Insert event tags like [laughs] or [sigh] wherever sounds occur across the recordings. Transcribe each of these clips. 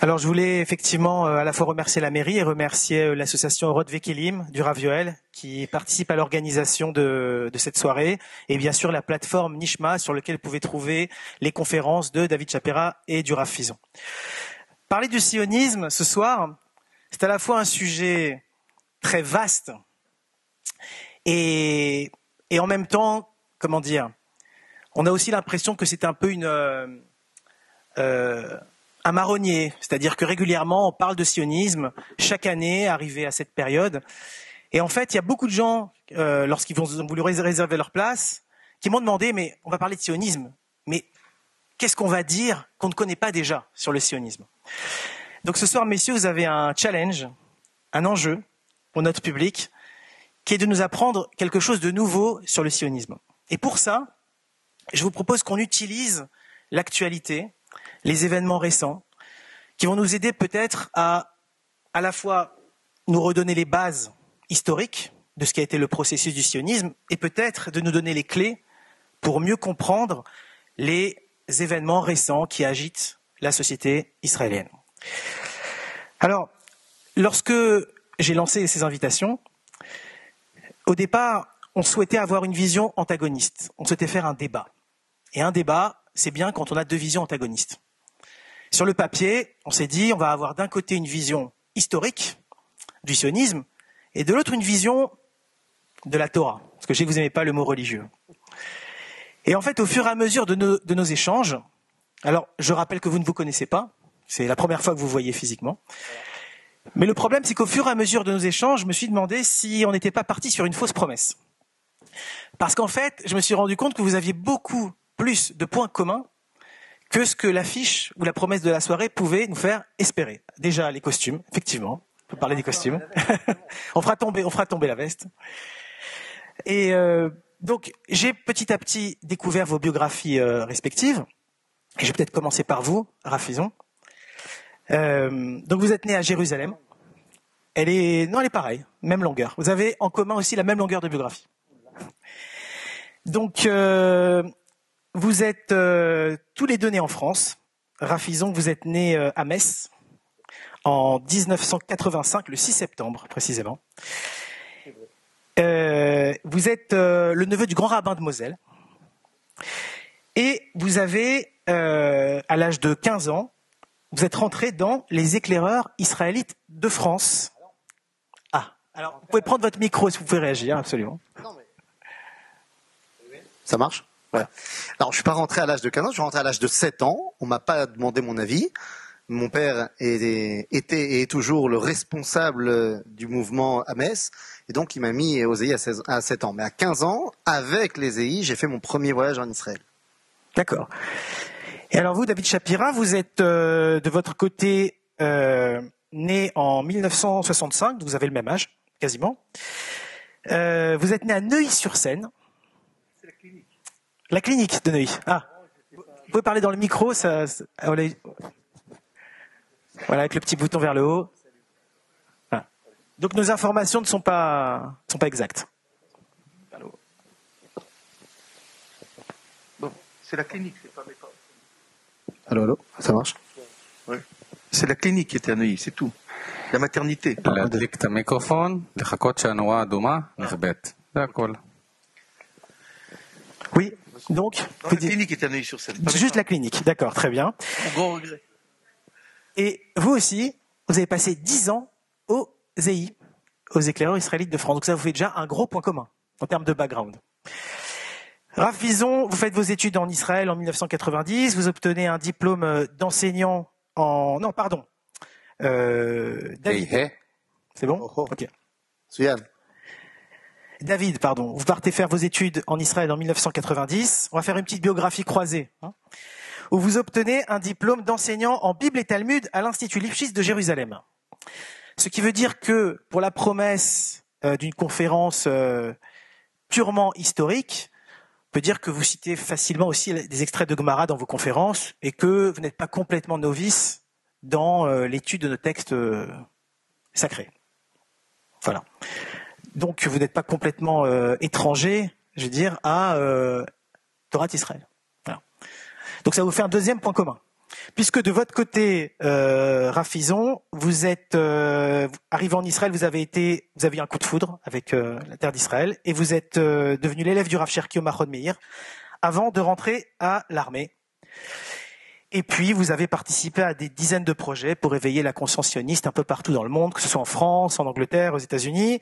Alors, je voulais effectivement euh, à la fois remercier la mairie et remercier euh, l'association Rod Vekelim du Ravioel qui participe à l'organisation de, cette soirée et bien sûr la plateforme Nishma sur laquelle vous pouvez trouver les conférences de David Chapera et du Rav Fison. Parler du sionisme ce soir, c'est à la fois un sujet très vaste et, en même temps, comment dire, on a aussi l'impression que c'est un peu une... Euh un marronnier, c'est-à-dire que régulièrement on parle de sionisme chaque année, arrivé à cette période. Et en fait, il y a beaucoup de gens, euh, lorsqu'ils ont voulu réserver leur place, qui m'ont demandé, mais on va parler de sionisme, mais qu'est-ce qu'on va dire qu'on ne connaît pas déjà sur le sionisme? Donc ce soir, messieurs, vous avez un challenge, un enjeu pour notre public, qui est de nous apprendre quelque chose de nouveau sur le sionisme. Et pour ça, je vous propose qu'on utilise l'actualité, les événements récents, qui vont nous aider peut-être à à la fois nous redonner les bases historiques de ce qui a été le processus du sionisme et peut-être de nous donner les clés pour mieux comprendre les événements récents qui agitent la société israélienne. Alors, lorsque j'ai lancé ces invitations, au départ, on souhaitait avoir une vision antagoniste. On souhaitait faire un débat. Et un débat, c'est bien quand on a deux visions antagonistes. Sur le papier, on s'est dit, on va avoir d'un côté une vision historique du sionisme et de l'autre une vision de la Torah. Parce que je sais que vous n'aimez pas le mot religieux. Et en fait, au fur et à mesure de nos, de nos échanges, alors je rappelle que vous ne vous connaissez pas, c'est la première fois que vous voyez physiquement. Mais le problème, c'est qu'au fur et à mesure de nos échanges, je me suis demandé si on n'était pas parti sur une fausse promesse. Parce qu'en fait, je me suis rendu compte que vous aviez beaucoup plus de points communs que ce que l'affiche ou la promesse de la soirée pouvait nous faire espérer. Déjà les costumes, effectivement. On peut parler des costumes. [laughs] on fera tomber, on fera tomber la veste. Et euh, donc j'ai petit à petit découvert vos biographies euh, respectives. Je vais peut-être commencer par vous, Rafizon. Euh, donc vous êtes né à Jérusalem. Elle est, non, elle est pareille, même longueur. Vous avez en commun aussi la même longueur de biographie. Donc, euh, vous êtes euh, tous les deux nés en France. Rafizon, vous êtes né euh, à Metz en 1985, le 6 septembre précisément. Euh, vous êtes le neveu du grand rabbin de Moselle. Et vous avez, à l'âge de 15 ans, vous êtes rentré dans les éclaireurs israélites de France. Ah, alors vous pouvez prendre votre micro si vous pouvez réagir, absolument. Ça marche? Voilà. Alors, je suis pas rentré à l'âge de 15 ans, je suis rentré à l'âge de 7 ans. On m'a pas demandé mon avis. Mon père était et est toujours le responsable du mouvement à Metz. Et donc, il m'a mis aux EI à, 7 ans. Mais à 15 ans, avec les EI, j'ai fait mon premier voyage en Israël. D'accord. Et alors, vous, David Shapira, vous êtes euh, de votre côté euh, né en 1965, vous avez le même âge, quasiment. Euh, vous êtes né à Neuilly-sur-Seine. La clinique de Neuilly. Ah, vous pouvez parler dans le micro, ça, ah, voilà, avec le petit bouton vers le haut. Donc nos informations ne sont pas, sont pas exactes. Bon, c'est la clinique, c'est pas mes parents. Allô, allô, ça marche? Oui. C'est la clinique qui était à Neuilly, c'est tout. La maternité. Oui, donc, la clinique est à sur scène. Juste la clinique, d'accord, très bien. Mon grand regret. Et vous aussi, vous avez passé 10 ans au ZEI, aux éclaireurs israélites de France. Donc ça vous fait déjà un gros point commun en termes de background. Raph Vison, vous faites vos études en Israël en 1990, vous obtenez un diplôme d'enseignant en... Non, pardon. Euh, David. C'est bon oh, oh. Ok. Suyane. David, pardon, vous partez faire vos études en Israël en 1990. On va faire une petite biographie croisée. Hein, où vous obtenez un diplôme d'enseignant en Bible et Talmud à l'Institut Lipschitz de Jérusalem. Ce qui veut dire que pour la promesse euh, d'une conférence euh, purement historique, on peut dire que vous citez facilement aussi des extraits de Gemara dans vos conférences et que vous n'êtes pas complètement novice dans euh, l'étude de nos textes sacrés. Voilà. Donc vous n'êtes pas complètement euh, étranger, je veux dire, à euh, Torah d'Israël. Donc ça vous fait un deuxième point commun. puisque de votre côté, euh, Rafizon, vous êtes euh, arrivé en Israël, vous avez été, vous avez eu un coup de foudre avec euh, la terre d'Israël, et vous êtes devenu l'élève du Rav Cherki Mahon Meir, avant de rentrer à l'armée. Et puis, vous avez participé à des dizaines de projets pour éveiller la conscience sioniste un peu partout dans le monde, que ce soit en France, en Angleterre, aux États-Unis.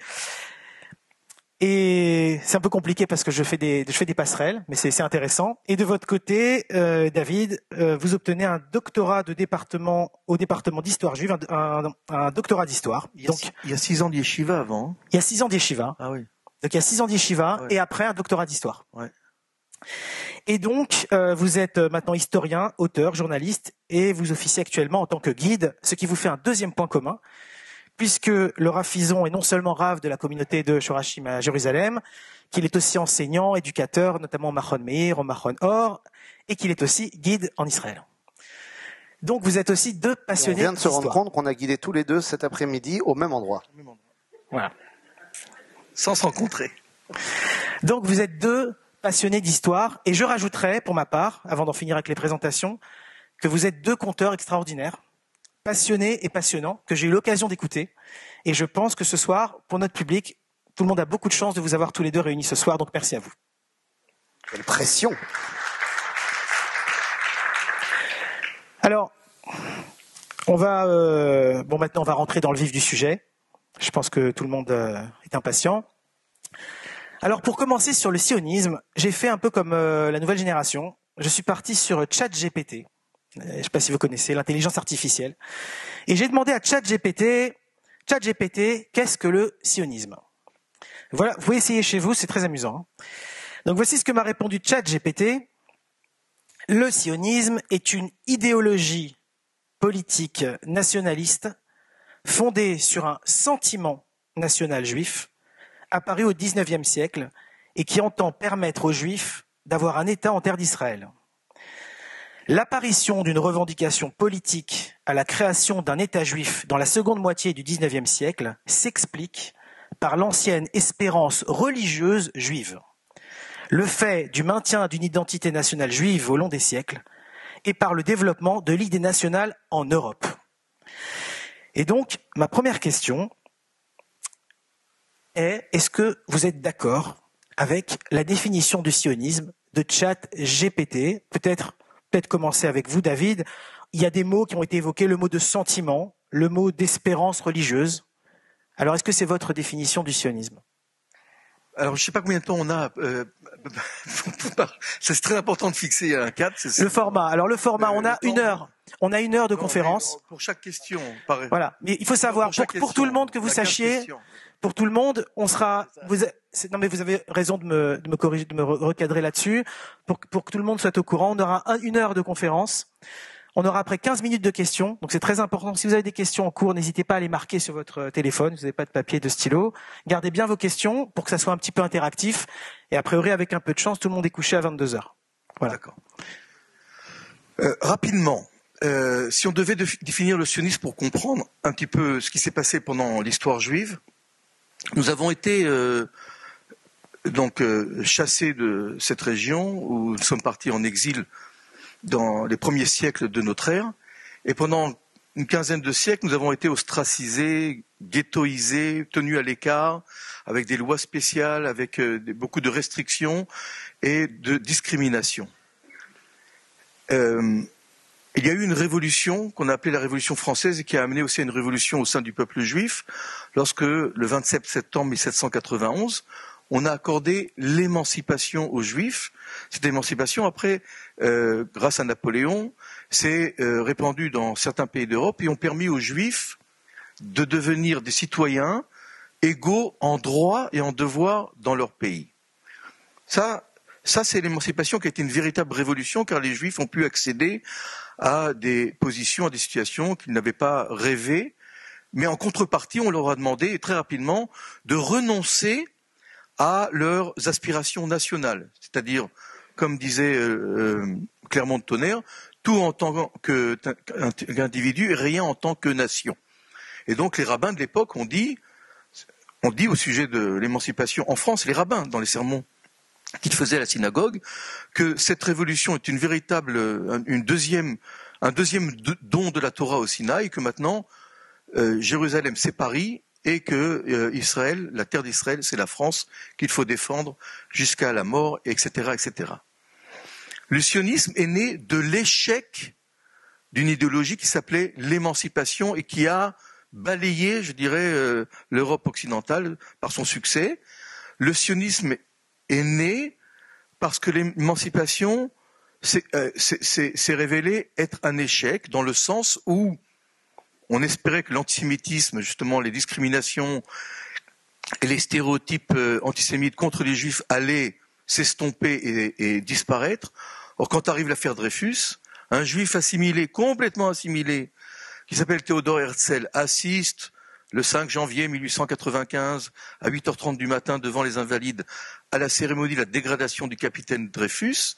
Et c'est un peu compliqué parce que je fais des, je fais des passerelles, mais c'est intéressant. Et de votre côté, euh, David, euh, vous obtenez un doctorat de département au département d'histoire juive, un, un- un doctorat d'histoire. Il y a, Donc, six- il y a six ans d'yeshiva avant. hein. il y a six ans d'yeshiva. Ah oui. Donc, il y a six ans d'yeshiva Ouais. et après un doctorat d'histoire. Ouais. Et donc, euh, vous êtes euh, maintenant historien, auteur, journaliste, et vous officiez actuellement en tant que guide, ce qui vous fait un deuxième point commun, puisque le Rav Fison est non seulement Rav de la communauté de Shorashim à Jérusalem, qu'il est aussi enseignant, éducateur, notamment au Mahon Meir, au Mahon Or, et qu'il est aussi guide en Israël. Donc, vous êtes aussi deux Et On passionnés vient de se rendre compte qu'on a guidé tous les deux cet après-midi au même endroit. Voilà. Sans se rencontrer. Donc vous êtes deux passionnés d'histoire et je rajouterais pour ma part, avant d'en finir avec les présentations, que vous êtes deux conteurs extraordinaires, passionnés et passionnants, que j'ai eu l'occasion d'écouter. Et je pense que ce soir, pour notre public, tout le monde a beaucoup de chance de vous avoir tous les deux réunis ce soir, donc merci à vous. Quelle pression Alors, on va euh, bon maintenant on va rentrer dans le vif du sujet. Je pense que tout le monde euh, est impatient. Alors pour commencer sur le sionisme, j'ai fait un peu comme euh, la nouvelle génération. Je suis parti sur ChatGPT. Euh, Je ne sais pas si vous connaissez l'intelligence artificielle. Et j'ai demandé à ChatGPT, ChatGPT, qu'est-ce que le sionisme? Voilà, vous pouvez essayer chez vous, c'est très amusant. hein. Donc voici ce que m'a répondu ChatGPT. Le sionisme est une idéologie politique nationaliste fondée sur un sentiment national juif apparu au XIXe siècle et qui entend permettre aux juifs d'avoir un État en terre d'Israël. L'apparition d'une revendication politique à la création d'un État juif dans la seconde moitié du XIXe siècle s'explique par l'ancienne espérance religieuse juive le fait du maintien d'une identité nationale juive au long des siècles et par le développement de l'idée nationale en Europe. Et donc, ma première question est, est-ce que vous êtes d'accord avec la définition du sionisme de chat GPT Peut-être peut-être commencer avec vous, David. Il y a des mots qui ont été évoqués, le mot de sentiment, le mot d'espérance religieuse. Alors, est-ce que c'est votre définition du sionisme? Alors, je sais pas combien de temps on a. euh, [laughs] c'est très important de fixer un cadre. Le format. Alors le format, Euh, on a le une heure. On a une heure de Non, conférence. Pour chaque question, pareil. Voilà. Mais il faut savoir, pour, tout le monde que vous question, il y a 15 sachiez, questions. pour tout le monde, on sera. Vous, non mais vous avez raison de me, corriger, de me re- recadrer là-dessus. Pour, que- tout le monde soit au courant, on aura un- une heure de conférence. On aura après 15 minutes de questions. Donc c'est très important. Si vous avez des questions en cours, n'hésitez pas à les marquer sur votre euh, téléphone. Vous n'avez pas de papier, de stylo. Gardez bien vos questions pour que ça soit un petit peu interactif. Et a priori, avec un peu de chance, tout le monde est couché à 22 heures. Voilà. Euh, rapidement, euh, si on devait défi- définir le sionisme pour comprendre un petit peu ce qui s'est passé pendant l'histoire juive, nous avons été donc euh, chassés de cette région où nous sommes partis en exil dans les premiers siècles de notre ère, et pendant une quinzaine de siècles, nous avons été ostracisés, ghettoisés, tenus à l'écart, avec des lois spéciales, avec euh, beaucoup de restrictions et de discrimination. Euh, il y a eu une révolution qu'on a appelée la Révolution française et qui a amené aussi à une révolution au sein du peuple juif, lorsque le 27 septembre 1791, on a accordé l'émancipation aux juifs. Cette émancipation, après, euh, grâce à Napoléon, s'est euh, répandue dans certains pays d'Europe et ont permis aux juifs de devenir des citoyens égaux en droit et en devoir dans leur pays. Ça, ça c'est l'émancipation qui a été une véritable révolution car les juifs ont pu accéder à des positions, à des situations qu'ils n'avaient pas rêvées. Mais en contrepartie, on leur a demandé très rapidement de renoncer à leurs aspirations nationales. C'est-à-dire, comme disait euh, euh, Clermont de Tonnerre, tout en tant qu'individu et rien en tant que nation. Et donc les rabbins de l'époque ont dit, on dit au sujet de l'émancipation en France, les rabbins dans les sermons qu'ils faisaient à la synagogue, que cette révolution est une véritable, une deuxième un deuxième don de la Torah au Sinaï, que maintenant euh, Jérusalem c'est Paris et que euh, la terre d'Israël, c'est la France qu'il faut défendre jusqu'à la mort, etc., etc. Le sionisme est né de l'échec d'une idéologie qui s'appelait l'émancipation et qui a balayé, je dirais, euh, l'Europe occidentale par son succès. Le sionisme est né parce que l'émancipation s'est euh, révélé être un échec dans le sens où on espérait que l'antisémitisme, justement les discriminations et les stéréotypes euh, antisémites contre les juifs allaient s'estomper et, disparaître. Or, quand arrive l'affaire Dreyfus, un juif assimilé, complètement assimilé, qui s'appelle Théodore Herzl, assiste le 5 janvier 1895 à 8h30 du matin devant les Invalides à la cérémonie de la dégradation du capitaine Dreyfus.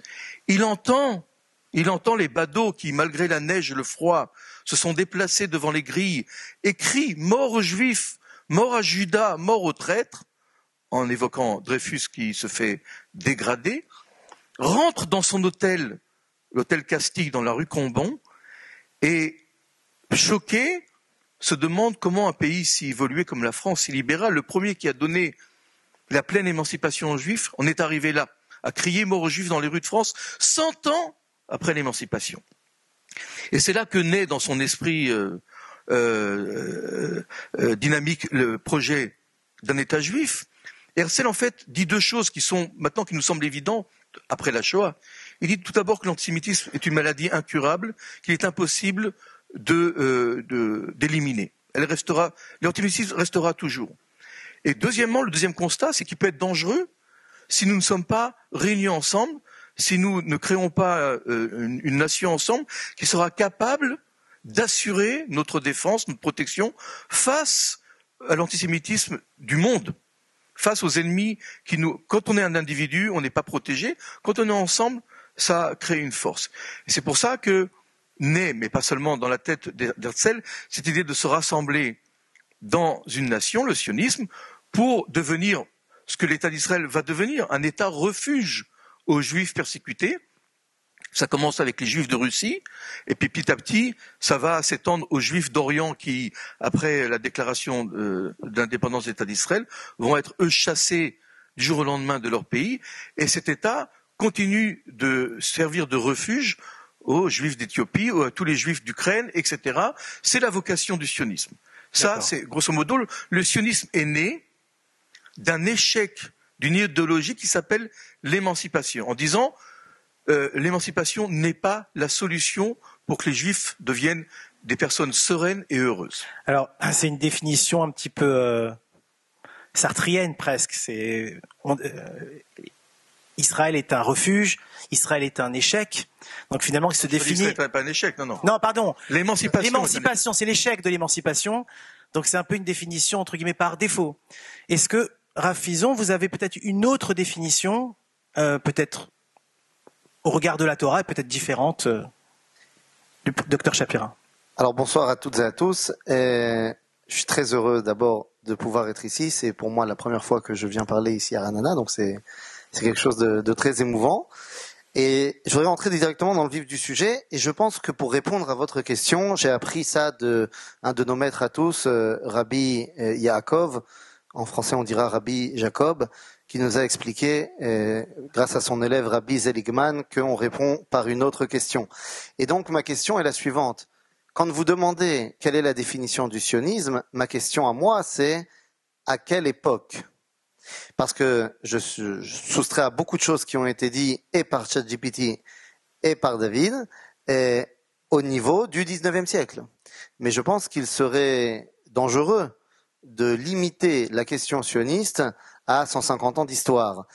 Il entend, il entend les badauds qui, malgré la neige et le froid, se sont déplacés devant les grilles et crient mort aux Juifs, mort à Judas, mort aux traîtres, en évoquant Dreyfus qui se fait dégrader, rentre dans son hôtel, l'hôtel Castille dans la rue Combon, et choqué, se demande comment un pays si évolué comme la France, si libéral, le premier qui a donné la pleine émancipation aux Juifs, on est arrivé là, à crier mort aux Juifs dans les rues de France, cent ans après l'émancipation. Et c'est là que naît dans son esprit euh, euh, euh, dynamique le projet d'un État juif. Herzl, en fait, dit deux choses qui sont maintenant qui nous semblent évidentes après la Shoah. Il dit tout d'abord que l'antisémitisme est une maladie incurable, qu'il est impossible de d'éliminer. Restera, l'antisémitisme restera toujours. Et deuxièmement, le deuxième constat, c'est qu'il peut être dangereux si nous ne sommes pas réunis ensemble si nous ne créons pas euh, une, nation ensemble qui sera capable d'assurer notre défense, notre protection face à l'antisémitisme du monde, face aux ennemis qui nous. Quand on est un individu, on n'est pas protégé. Quand on est ensemble, ça crée une force. C'est pour ça que naît, mais pas seulement dans la tête d'Herzl, cette idée de se rassembler dans une nation, le sionisme, pour devenir ce que l'État d'Israël va devenir, un État refuge aux juifs persécutés. Ça commence avec les juifs de Russie, et puis petit à petit, ça va s'étendre aux juifs d'Orient qui, après la déclaration d'indépendance de l'État d'Israël, vont être eux chassés du jour au lendemain de leur pays, et cet État continue de servir de refuge aux juifs d'Éthiopie, à tous les juifs d'Ukraine, etc. C'est la vocation du sionisme. Ça, c'est grosso modo, le sionisme est né d'un échec d'une idéologie qui s'appelle l'émancipation, en disant euh, l'émancipation n'est pas la solution pour que les juifs deviennent des personnes sereines et heureuses. Alors, c'est une définition un petit peu euh, sartrienne presque. C'est euh, Israël est un refuge, Israël est un échec. Donc finalement, il se définit. Israël pas un échec, non, non. Non, pardon. L'émancipation. L'émancipation, c'est l'échec de l'émancipation. Donc c'est un peu une définition entre guillemets par défaut. Est-ce que Rafizon, vous avez peut-être une autre définition, euh, peut-être au regard de la Torah, peut-être différente euh, du docteur Shapira. Alors bonsoir à toutes et à tous. je suis très heureux d'abord de pouvoir être ici. C'est pour moi la première fois que je viens parler ici à Ranana, donc c'est quelque chose de, très émouvant. Et je voudrais rentrer directement dans le vif du sujet. Et je pense que pour répondre à votre question, j'ai appris ça de un de nos maîtres à tous, euh, Rabbi Yaakov, en français on dira Rabbi Jacob, qui nous a expliqué, euh, grâce à son élève Rabbi Zeligman, qu'on répond par une autre question. Et donc ma question est la suivante. Quand vous demandez quelle est la définition du sionisme, ma question à moi c'est à quelle époque? Parce que je, je soustrais à beaucoup de choses qui ont été dites et par ChatGPT et par David, et au niveau du 19e siècle. Mais je pense qu'il serait dangereux de limiter la question sioniste à 150 ans d'histoire.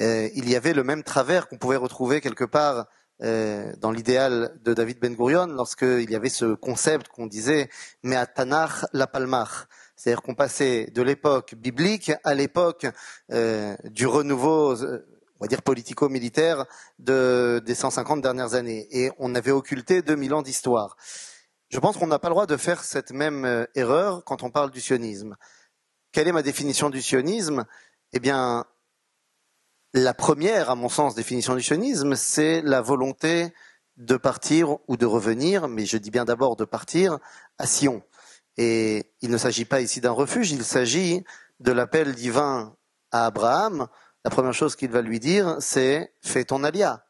Euh, il y avait le même travers qu'on pouvait retrouver quelque part euh, dans l'idéal de David Ben Gurion lorsqu'il y avait ce concept qu'on disait mais à Tanach la Palmach. C'est-à-dire qu'on passait de l'époque biblique à l'époque euh, du renouveau, on va dire politico-militaire de, des 150 dernières années. Et on avait occulté 2000 ans d'histoire. Je pense qu'on n'a pas le droit de faire cette même euh, erreur quand on parle du sionisme. Quelle est ma définition du sionisme? Eh bien, la première, à mon sens, définition du sionisme, c'est la volonté de partir ou de revenir, mais je dis bien d'abord de partir à Sion. Et il ne s'agit pas ici d'un refuge, il s'agit de l'appel divin à Abraham. La première chose qu'il va lui dire, c'est fais ton alia.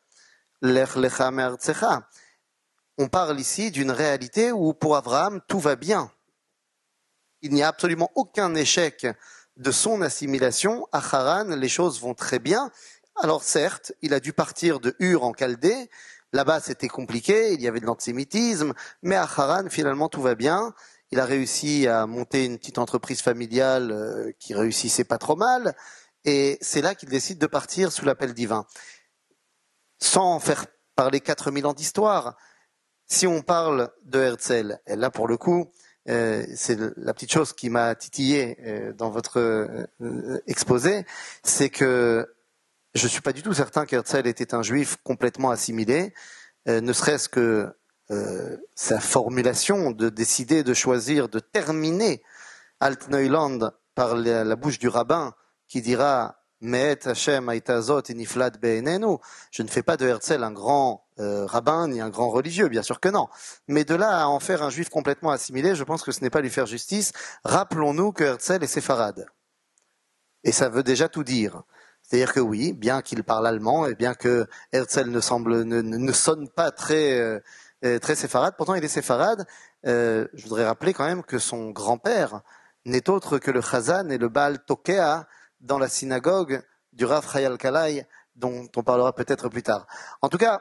On parle ici d'une réalité où pour Abraham tout va bien. Il n'y a absolument aucun échec de son assimilation. À Haran, les choses vont très bien. Alors certes, il a dû partir de Ur en Chaldée. Là-bas, c'était compliqué, il y avait de l'antisémitisme, mais à Haran, finalement, tout va bien. Il a réussi à monter une petite entreprise familiale euh, qui réussissait pas trop mal, et c'est là qu'il décide de partir sous l'appel divin. Sans faire parler 4000 ans d'histoire, si on parle de Herzl, et là pour le coup, euh, c'est la petite chose qui m'a titillé euh, dans votre exposé, c'est que je suis pas du tout certain qu'Herzl était un juif complètement assimilé, euh, ne serait-ce que euh, sa formulation de décider de choisir de terminer Altneuland par la, bouche du rabbin qui dira. Je ne fais pas de Herzl un grand euh, rabbin ni un grand religieux, bien sûr que non. Mais de là à en faire un juif complètement assimilé, je pense que ce n'est pas lui faire justice. Rappelons-nous que Herzl est séfarade. Et ça veut déjà tout dire. C'est-à-dire que oui, bien qu'il parle allemand et bien que Herzl ne semble ne, sonne pas très euh, euh, très séfarade, pourtant il est séfarade. Je voudrais rappeler quand même que son grand-père n'est autre que le Chazan et le Baal Tokea dans la synagogue du Rav Chayal Kalai, dont on parlera peut-être plus tard. En tout cas,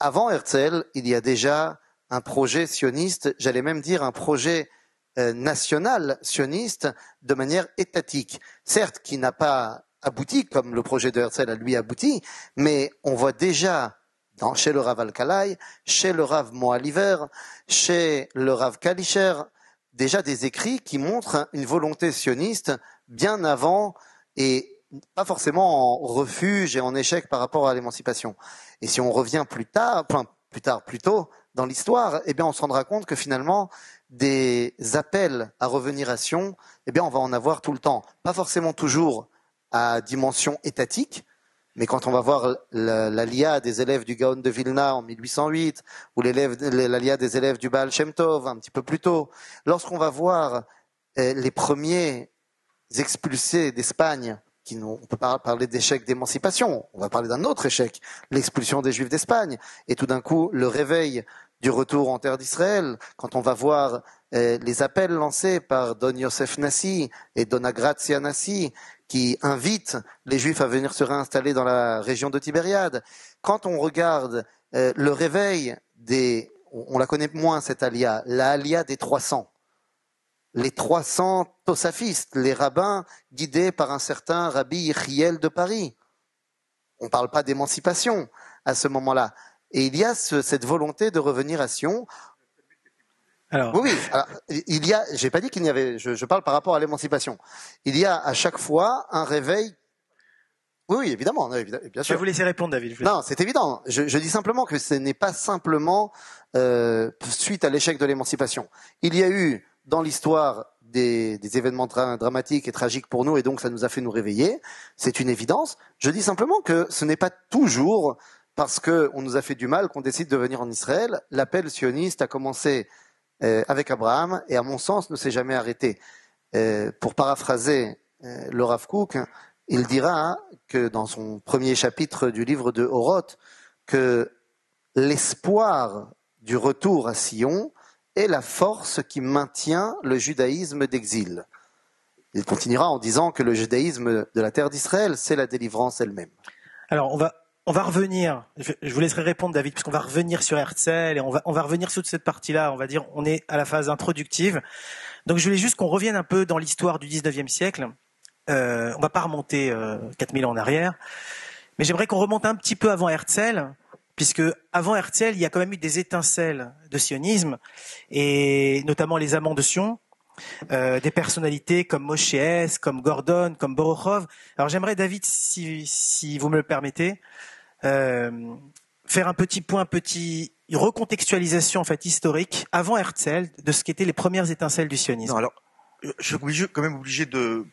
avant Herzl, il y a déjà un projet sioniste, j'allais même dire un projet national sioniste de manière étatique, certes qui n'a pas abouti, comme le projet de Herzl a lui abouti, mais on voit déjà dans, chez le Rav Al-Kalai, chez le Rav Moaliver, chez le Rav Kalischer, déjà des écrits qui montrent une volonté sioniste bien avant et pas forcément en refuge et en échec par rapport à l'émancipation. Et si on revient plus tard, plus tard, plus tôt dans l'histoire, eh bien, on se rendra compte que finalement, des appels à revenir à Sion, eh bien, on va en avoir tout le temps. Pas forcément toujours à dimension étatique, mais quand on va voir l'ALIA des élèves du Gaon de Vilna en 1808, ou l'ALIA des élèves du Baal Shem Tov un petit peu plus tôt, lorsqu'on va voir euh, les premiers expulsés d'Espagne, on peut pas parler d'échec d'émancipation, on va parler d'un autre échec, l'expulsion des Juifs d'Espagne, et tout d'un coup le réveil du retour en terre d'Israël, quand on va voir euh, les appels lancés par Don Yosef Nassi et Dona Grazia Nassi, qui invitent les Juifs à venir se réinstaller dans la région de Tibériade. Quand on regarde euh, le réveil des, on la connaît moins cette alia, la alia des 300, les 300 tosafistes, les rabbins guidés par un certain Rabbi Yechiel de Paris. On ne parle pas d'émancipation à ce moment-là. Et il y a cette volonté de revenir à Sion alors... Oui, oui. il y a. J'ai pas dit qu'il n'y avait. Je, parle par rapport à l'émancipation. Il y a à chaque fois un réveil. Oui, oui, évidemment, bien sûr. Je vais vous laisser répondre, David. Non, c'est évident. Je, dis simplement que ce n'est pas simplement euh, suite à l'échec de l'émancipation. Il y a eu dans l'histoire des, événements dramatiques et tragiques pour nous, et donc ça nous a fait nous réveiller. C'est une évidence. Je dis simplement que ce n'est pas toujours parce qu'on nous a fait du mal qu'on décide de venir en Israël. L'appel sioniste a commencé euh, avec Abraham et à mon sens ne s'est jamais arrêté. Euh, pour paraphraser euh, le Rav Kook, il dira que dans son premier chapitre du livre de Horoth, que l'espoir du retour à Sion est la force qui maintient le judaïsme d'exil. Il continuera en disant que le judaïsme de la terre d'Israël, c'est la délivrance elle-même. Alors, on va, on va revenir, je, vous laisserai répondre David, puisqu'on va revenir sur Herzl et on va, on va revenir sur cette partie-là, on va dire, on est à la phase introductive. Donc je voulais juste qu'on revienne un peu dans l'histoire du 19e siècle. Euh, on va pas remonter euh, 4000 ans en arrière, mais j'aimerais qu'on remonte un petit peu avant Herzl, puisque avant Herzl, il y a quand même eu des étincelles de sionisme, et notamment les amants de Sion, euh, des personnalités comme Moshe comme Gordon, comme Borochov. Alors j'aimerais, David, si, si vous me le permettez, euh, faire un petit point, petit recontextualisation en fait historique avant Herzl de ce qu'étaient les premières étincelles du sionisme. alors, euh, je suis quand même obligé de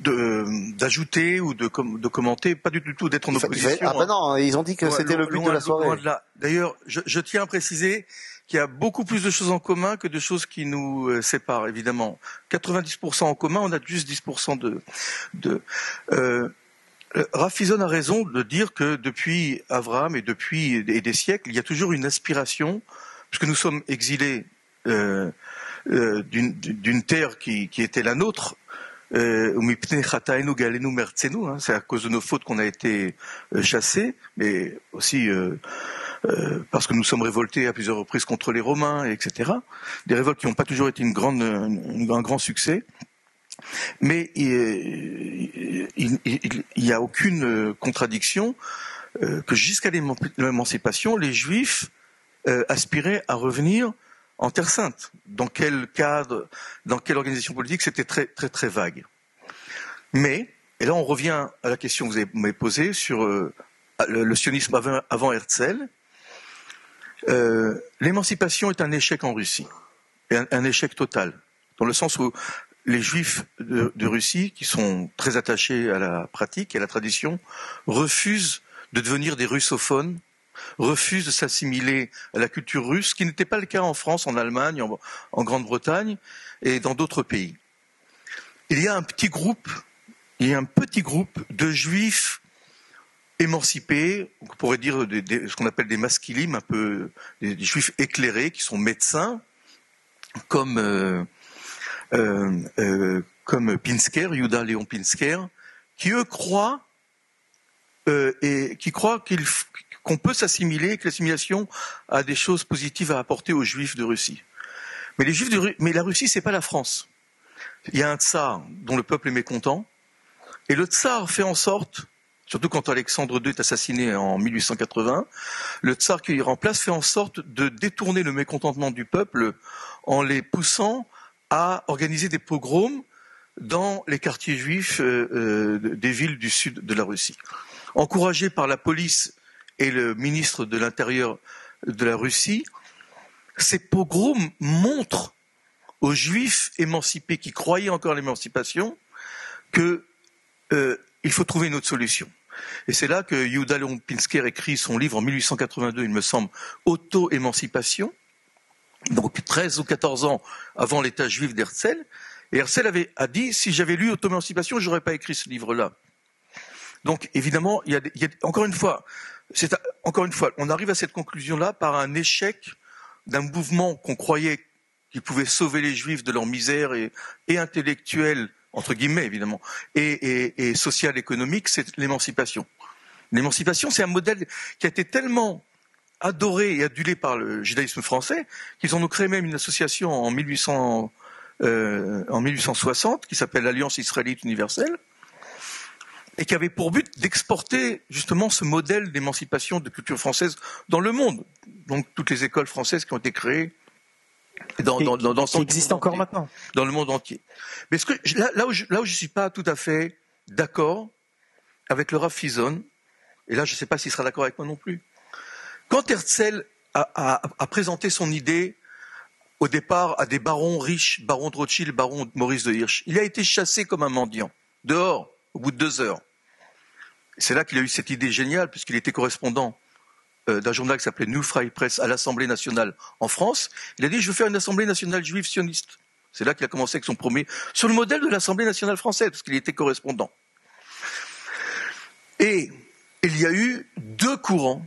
d'ajouter ou de, de, commenter, pas du tout d'être en opposition. Ah ben non, ils ont dit que c'était le but de la soirée. D'ailleurs, je, je, tiens à préciser qu'il y a beaucoup plus de choses en commun que de choses qui nous euh, séparent, évidemment. 90% en commun, on a juste 10% de... de euh, Rafizon a raison de dire que depuis Abraham et depuis des siècles, il y a toujours une aspiration, puisque nous sommes exilés euh, euh, d'une terre qui, qui, était la nôtre, euh, hein, c'est à cause de nos fautes qu'on a été euh, chassés, mais aussi parce que nous sommes révoltés à plusieurs reprises contre les Romains, etc. Des révoltes qui n'ont pas toujours été une grande, un grand succès. Mais il n'y a aucune contradiction que jusqu'à l'émancipation, les Juifs aspiraient à revenir en Terre Sainte. Dans quel cadre, dans quelle organisation politique, c'était très très très vague. Mais, et là on revient à la question que vous m'avez posée sur euh, le, sionisme avant, Herzl. Euh, l'émancipation est un échec en Russie, un, échec total, dans le sens où les juifs de, de, Russie, qui sont très attachés à la pratique et à la tradition, refusent de devenir des russophones refusent de s'assimiler à la culture russe, ce qui n'était pas le cas en France, en Allemagne, en, Grande-Bretagne et dans d'autres pays. Il y a un petit groupe, il y a un petit groupe de juifs émancipés, on pourrait dire ce qu'on appelle des masculimes, un peu des, juifs éclairés qui sont médecins, comme euh, euh, euh, Pinsker, Yuda Léon Pinsker, qui eux croient et qui croient qu'il qu'on peut s'assimiler, que l'assimilation a des choses positives à apporter aux Juifs de Russie. Mais les Juifs de mais la Russie, c'est pas la France. Il y a un tsar dont le peuple est mécontent, et le tsar fait en sorte, surtout quand Alexandre II est assassiné en 1880, le tsar qui le remplace fait en sorte de détourner le mécontentement du peuple en les poussant à organiser des pogroms dans les quartiers juifs euh, euh, des villes du sud de la Russie. Encouragé par la police et le ministre de l'Intérieur de la Russie, ces pogroms montrent aux juifs émancipés qui croyaient encore à l'émancipation qu'il euh, faut trouver une autre solution. Et c'est là que Yuda Pinsker écrit son livre en 1882, il me semble, Auto-émancipation, donc 13 ou 14 ans avant l'État juif d'Herzl. Et Herzl avait, a dit, si j'avais lu Auto-émancipation, j'aurais pas écrit ce livre-là. Donc évidemment, il y a, encore une fois, encore une fois, on arrive à cette conclusion-là par un échec d'un mouvement qu'on croyait qui pouvait sauver les Juifs de leur misère et, intellectuelle entre guillemets évidemment et, et, et social économique, c'est l'émancipation. L'émancipation, c'est un modèle qui a été tellement adoré et adulé par le judaïsme français qu'ils ont créé même une association en 1800 euh, en 1860 qui s'appelle l'Alliance israélite universelle et qui avait pour but d'exporter justement ce modèle d'émancipation de culture française dans le monde. Donc toutes les écoles françaises qui ont été créées dans, dans, dans, dans qui existent encore maintenant dans le monde entier. Mais ce que là, là où je là où je suis pas tout à fait d'accord avec le Rav Fison, et là je ne sais pas s'il sera d'accord avec moi non plus. Quand Herzl a, a, a, présenté son idée au départ à des barons riches, baron de Rothschild, baron Maurice de Hirsch, il a été chassé comme un mendiant dehors au bout de deux heures. C'est là qu'il a eu cette idée géniale, puisqu'il était correspondant euh, d'un journal qui s'appelait New Fry Press à l'Assemblée nationale en France. Il a dit, je veux faire une Assemblée nationale juive sioniste. C'est là qu'il a commencé avec son premier, sur le modèle de l'Assemblée nationale française, parce qu'il était correspondant. Et il y a eu deux courants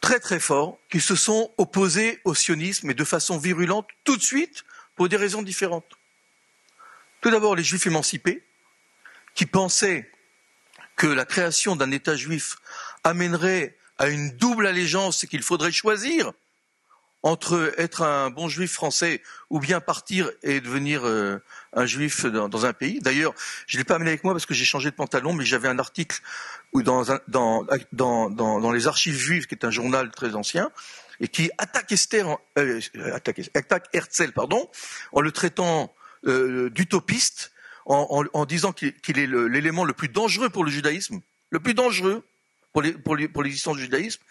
très très forts qui se sont opposés au sionisme et de façon virulente tout de suite pour des raisons différentes. Tout d'abord les juifs émancipés qui pensaient que la création d'un État juif amènerait à une double allégeance qu'il faudrait choisir entre être un bon juif français ou bien partir et devenir euh, un juif dans, un pays. D'ailleurs, je ne l'ai pas amené avec moi parce que j'ai changé de pantalon, mais j'avais un article dans, les archives juives, qui est un journal très ancien, et qui attaque Esther, euh, attaque, Herzl, en le traitant euh, d'utopiste en, disant qu'il est l'élément le, plus dangereux pour le judaïsme, le plus dangereux pour l'existence du judaïsme,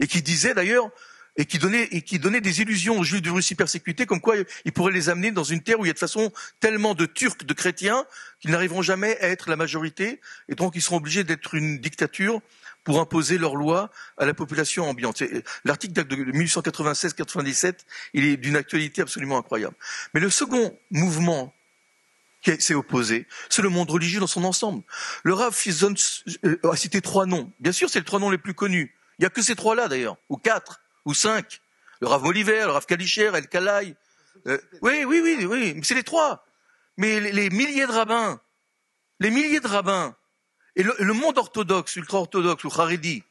et qui disait d'ailleurs et qui donnait et qui donnait des illusions aux Juifs de Russie persécutés, comme quoi il pourrait les amener dans une terre où il y a de façon tellement de Turcs, de chrétiens, qu'ils n'arriveront jamais à être la majorité, et donc ils seront obligés d'être une dictature pour imposer leurs lois à la population ambiante. L'article date de 1896-97, il est d'une actualité absolument incroyable. Mais le second mouvement qui s'est opposé, c'est le monde religieux dans son ensemble. Le Rav Fizon euh, a cité trois noms. Bien sûr, c'est les trois noms les plus connus. Il n'y a que ces trois-là d'ailleurs, ou quatre, ou cinq. Le Rav Oliver, le Rav Kalicher, El Kalai. Euh, oui, oui, oui, oui, c'est les trois. Mais les, milliers de rabbins, les milliers de rabbins, et le, monde orthodoxe, ultra-orthodoxe ou Haredi,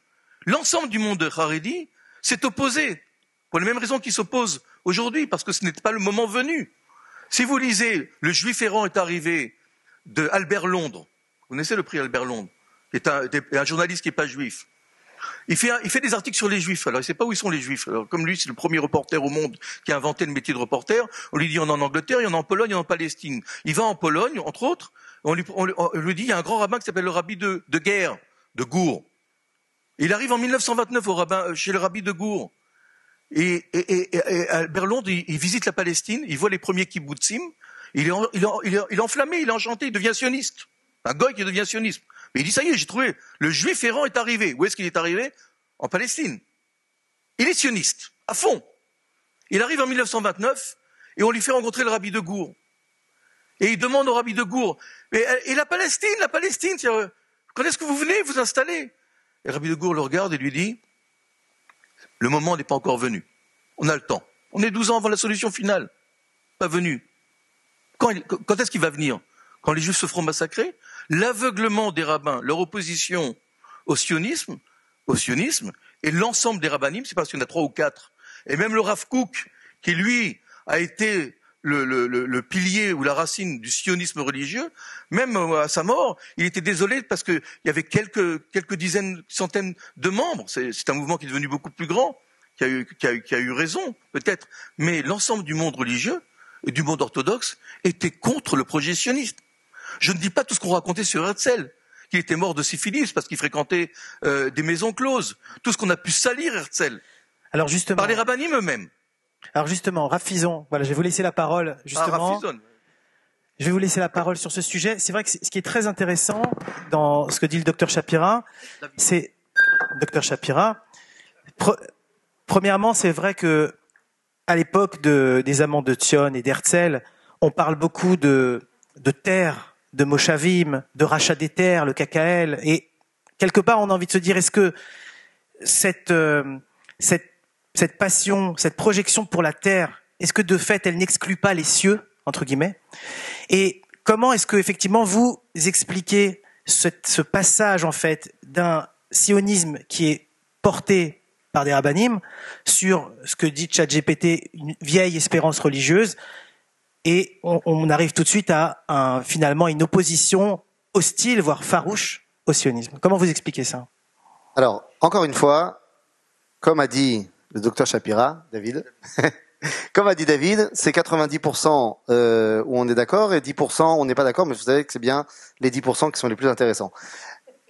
l'ensemble du monde Haredi s'est opposé, pour les mêmes raisons qui s'opposent aujourd'hui, parce que ce n'est pas le moment venu. Si vous lisez Le Juif errant est arrivé de Albert Londres, vous connaissez le prix Albert Londres, qui est un, journaliste qui n'est pas juif. Il fait, des articles sur les juifs. Alors, il ne sait pas où ils sont les juifs. Comme lui, c'est le premier reporter au monde qui a inventé le métier de reporter, on lui dit, en a en Angleterre, il y en a en Pologne, il y en a en Palestine. Il va en Pologne, entre autres, on lui, dit, il y a un grand rabbin qui s'appelle le rabbi de, guerre, de Gour. Il arrive en 1929 au rabbin, chez le rabbi de Gour. Et, et, et, Albert Londres, il, visite la Palestine, il voit les premiers kibbutzim, il est, il, est, il est enflammé, il est enchanté, il devient sioniste. Un goy qui devient sioniste. Mais il dit, ça y est, j'ai trouvé, le juif errant est arrivé. Où est-ce qu'il est arrivé? En Palestine. Il est sioniste, à fond. Il arrive en 1929, et on lui fait rencontrer le rabbi de Gour. Et il demande au rabbi de Gour, et, la Palestine, la Palestine, quand est-ce que vous venez vous installer? Et le rabbi de Gour le regarde et lui dit, le moment n'est pas encore venu. On a le temps. On est 12 ans avant la solution finale. Pas venu. Quand, est-ce qu'il va venir? Quand les Juifs se feront massacrer? L'aveuglement des rabbins, leur opposition au sionisme, au sionisme, et l'ensemble des rabbinim, c'est parce qu'il y en a trois ou quatre, et même le Rav Kook, qui lui a été le, le, pilier ou la racine du sionisme religieux, même à sa mort, il était désolé parce qu'il y avait quelques, quelques dizaines, centaines de membres. C'est un mouvement qui est devenu beaucoup plus grand, qui a eu, qui a, qui a eu raison, peut-être. Mais l'ensemble du monde religieux et du monde orthodoxe était contre le projet sioniste. Je ne dis pas tout ce qu'on racontait sur Herzl, qu'il était mort de syphilis parce qu'il fréquentait euh, des maisons closes. Tout ce qu'on a pu salir Herzl. Alors justement, par les rabbinim eux-mêmes. Alors justement, Rafizon, voilà, je vais vous laisser la parole justement. Ah, je vais vous laisser la parole sur ce sujet. C'est vrai que ce qui est très intéressant dans ce que dit le docteur Shapira, c'est docteur Shapira. premièrement, c'est vrai que à l'époque de, des amants de Thion et d'Herzl, on parle beaucoup de, de terre, de Moshavim, de rachat des terres, le KKL, et quelque part on a envie de se dire est-ce que cette, euh, cette cette passion, cette projection pour la terre, est-ce que de fait, elle n'exclut pas les cieux, entre guillemets? Et comment est-ce que effectivement vous expliquez ce, passage en fait d'un sionisme qui est porté par des rabbinim sur ce que dit GPT, une vieille espérance religieuse, et on, arrive tout de suite à finalement une opposition hostile, voire farouche au sionisme? Comment vous expliquez ça? Alors, encore une fois, comme a dit le docteur Shapira, David. [laughs] Comme a dit David, c'est 90% euh, où on est d'accord et 10% on n'est pas d'accord, mais vous savez que c'est bien les 10% qui sont les plus intéressants.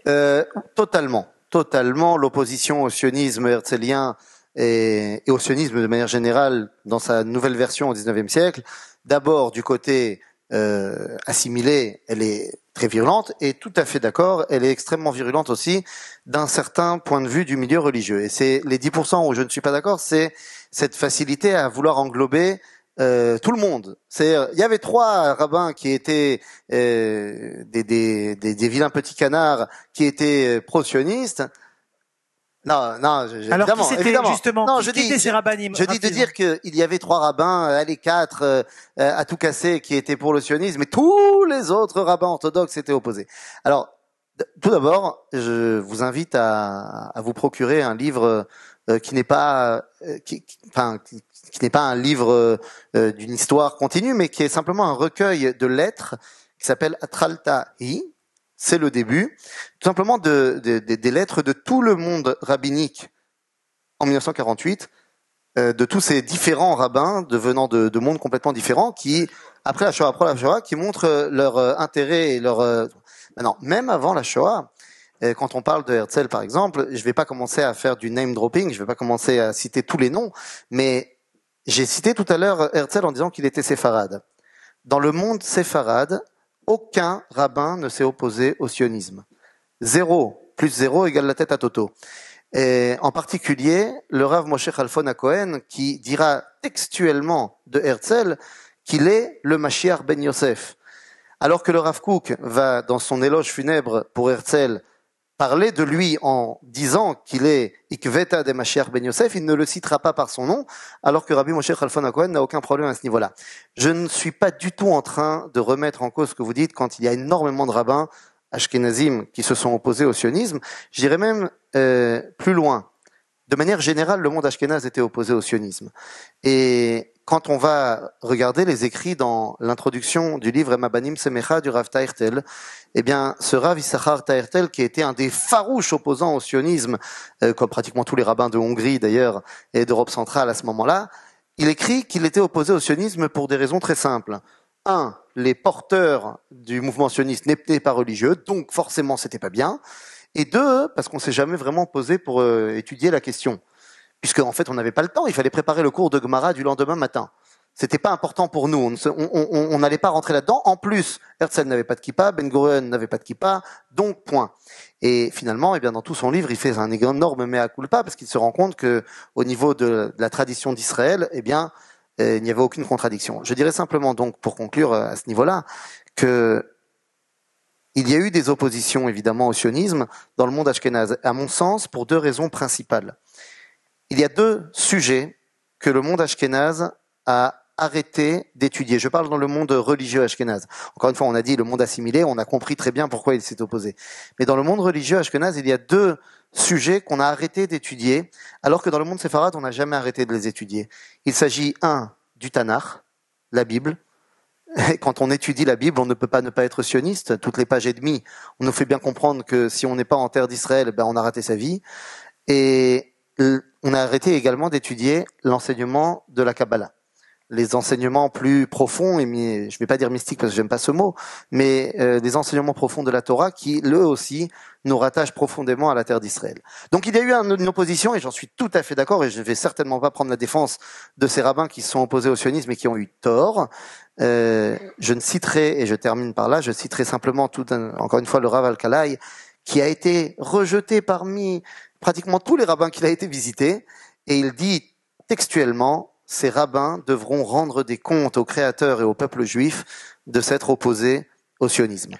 Euh, totalement, totalement l'opposition au sionisme herzélien et, au sionisme de manière générale dans sa nouvelle version au 19e siècle. D'abord du côté euh, assimilé, elle est très virulente et tout à fait d'accord, elle est extrêmement virulente aussi d'un certain point de vue du milieu religieux. Et c'est les 10% où je ne suis pas d'accord, c'est cette facilité à vouloir englober euh, tout le monde. C'est, il y avait trois rabbins qui étaient euh, des, des, des, vilains petits canards qui étaient pro-sionistes. Non, non, Alors évidemment, évidemment. justement non, je dis, ces rabbinim, je dis de dire qu'il y avait trois rabbins, allez quatre, euh, à tout casser, qui étaient pour le sionisme, mais tous les autres rabbins orthodoxes étaient opposés. Alors, tout d'abord, je vous invite à, à, vous procurer un livre euh, qui n'est pas, euh, qui, enfin, qui, n'est pas un livre d'une histoire continue, mais qui est simplement un recueil de lettres qui s'appelle Atralta Hi, c'est le début, tout simplement de, des lettres de tout le monde rabbinique en 1948, euh, de tous ces différents rabbins devenant de, de mondes complètement différents, qui après la Shoah, après la Shoah, qui montrent leur euh, intérêt et leur. Euh, maintenant, même avant la Shoah, Et quand on parle de Herzl, par exemple, je vais pas commencer à faire du name dropping, je vais pas commencer à citer tous les noms, mais j'ai cité tout à l'heure Herzl en disant qu'il était séfarade. Dans le monde séfarade, aucun rabbin ne s'est opposé au sionisme. Zéro plus zéro égale la tête à Toto. Et en particulier, le Rav Moshe Khalfon Cohen, qui dira textuellement de Herzl qu'il est le Mashiach ben Yosef. Alors que le Rav Kook va, dans son éloge funèbre pour Herzl, parler de lui en disant qu'il est Ikveta de Mashiach ben Yosef, il ne le citera pas par son nom, alors que Rabbi Moshe Khalfon Cohen n'a aucun problème à ce niveau-là. Je ne suis pas du tout en train de remettre en cause ce que vous dites quand il y a énormément de rabbins ashkenazim qui se sont opposés au sionisme. Je dirais même euh, plus loin. De manière générale, le monde ashkénaze était opposé au sionisme. Et quand on va regarder les écrits dans l'introduction du livre Emabanim Semecha du Rav Taertel, eh bien, ce Rav Issachar Taertel, qui était un des farouches opposants au sionisme, euh, comme pratiquement tous les rabbins de Hongrie d'ailleurs et d'Europe centrale à ce moment-là, il écrit qu'il était opposé au sionisme pour des raisons très simples. Un, les porteurs du mouvement sioniste n'étaient pas religieux, donc forcément c'était pas bien. Et deux, parce qu'on s'est jamais vraiment posé pour euh, étudier la question puisque en fait on n'avait pas le temps, il fallait préparer le cours de Gemara du lendemain matin. C'était pas important pour nous, on n'allait pas rentrer là-dedans. En plus, Herzl n'avait pas de kippa, Ben Gurion n'avait pas de kippa, donc point. Et finalement, eh bien dans tout son livre, il fait un énorme mea culpa parce qu'il se rend compte que au niveau de, la tradition d'Israël, eh bien euh, il n'y avait aucune contradiction. Je dirais simplement donc pour conclure euh, à ce niveau-là que il y a eu des oppositions évidemment au sionisme dans le monde ashkénaze, à mon sens pour deux raisons principales il y a deux sujets que le monde ashkénaze a arrêté d'étudier. Je parle dans le monde religieux ashkénaze. Encore une fois, on a dit le monde assimilé, on a compris très bien pourquoi il s'est opposé. Mais dans le monde religieux ashkénaze, il y a deux sujets qu'on a arrêté d'étudier, alors que dans le monde séfarade, on n'a jamais arrêté de les étudier. Il s'agit, un, du Tanakh, la Bible. quand on étudie la Bible, on ne peut pas ne pas être sioniste. Toutes les pages et demie, on nous fait bien comprendre que si on n'est pas en terre d'Israël, ben on a raté sa vie. Et on a arrêté également d'étudier l'enseignement de la Kabbalah. Les enseignements plus profonds, et je ne vais pas dire mystique parce que j'aime pas ce mot, mais euh, des enseignements profonds de la Torah qui, eux aussi, nous rattachent profondément à la terre d'Israël. Donc il y a eu une opposition, et j'en suis tout à fait d'accord, et je ne vais certainement pas prendre la défense de ces rabbins qui se sont opposés au sionisme et qui ont eu tort. Euh, je ne citerai, et je termine par là, je citerai simplement tout encore une fois le Rav al qui a été rejeté parmi pratiquement tous les rabbins qu'il a été visité, et il dit textuellement, ces rabbins devront rendre des comptes aux créateurs et au peuple juif de s'être opposés au sionisme.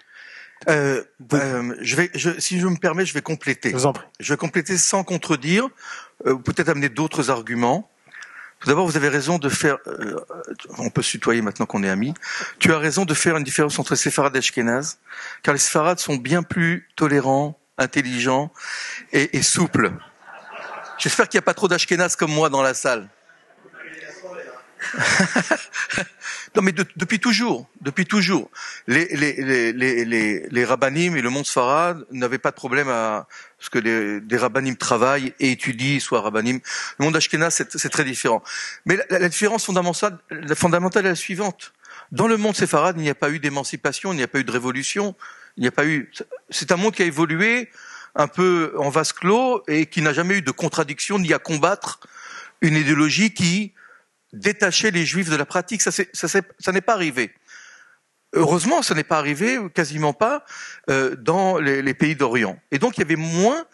Euh, euh, je vais, je, si je me permets, je vais compléter. Je, vous en prie. je vais compléter sans contredire, euh, peut-être amener d'autres arguments. Tout d'abord, vous avez raison de faire. Euh, on peut se tutoyer maintenant qu'on est amis. Tu as raison de faire une différence entre séfarades et ashkénazes, car les séfarades sont bien plus tolérants, intelligent et, souple. J'espère qu'il n'y a pas trop d'Ashkenaz comme moi dans la salle. [laughs] non, mais depuis toujours, depuis toujours, les les les rabbinim et le monde sfarad n'avaient pas de problème à ce que les, des rabbinim travaillent et étudient, soit rabbinim. Le monde ashkénaz, c'est très différent. Mais la, différence fondamentale, fondamentale est la suivante. Dans le monde séfarade, il n'y a pas eu d'émancipation, il n'y a pas eu de révolution, il n'y a pas eu. C'est un monde qui a évolué un peu en vase clos et qui n'a jamais eu de contradiction ni à combattre une idéologie qui détachait les juifs de la pratique. Ça, ça, n'est pas arrivé. Heureusement, ça n'est pas arrivé, quasiment pas, euh, dans les, pays d'Orient. Et donc, il y avait moins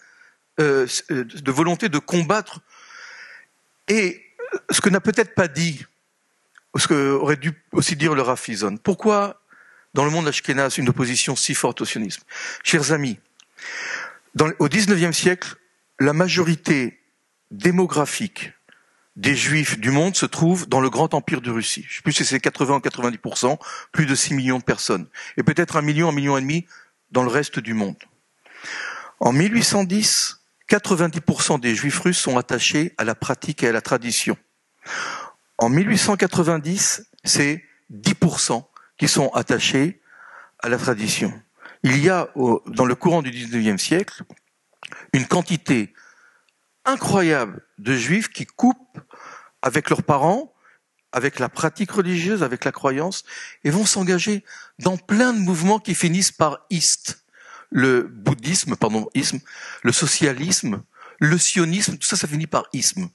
euh, de volonté de combattre. Et ce que n'a peut-être pas dit, ce qu'aurait dû aussi dire le Rafizon, pourquoi dans le monde ashkénaze une opposition si forte au sionisme Chers amis, au XIXe siècle, la majorité démographique des juifs du monde se trouve dans le grand empire de Russie. Je sais plus si c'est 80 ou 90%, plus de 6 millions de personnes. Et peut-être un million, un million et demi dans le reste du monde. En 1810, 90% des juifs russes sont attachés à la pratique et à la tradition. En 1890, c'est 10% qui sont attachés à la tradition. Il y a, dans le courant du XIXe siècle, une quantité incroyable de juifs qui coupent avec leurs parents, avec la pratique religieuse, avec la croyance, et vont s'engager dans plein de mouvements qui finissent par ist. le bouddhisme, pardon, isme, le socialisme, le sionisme, tout ça, ça finit par isme.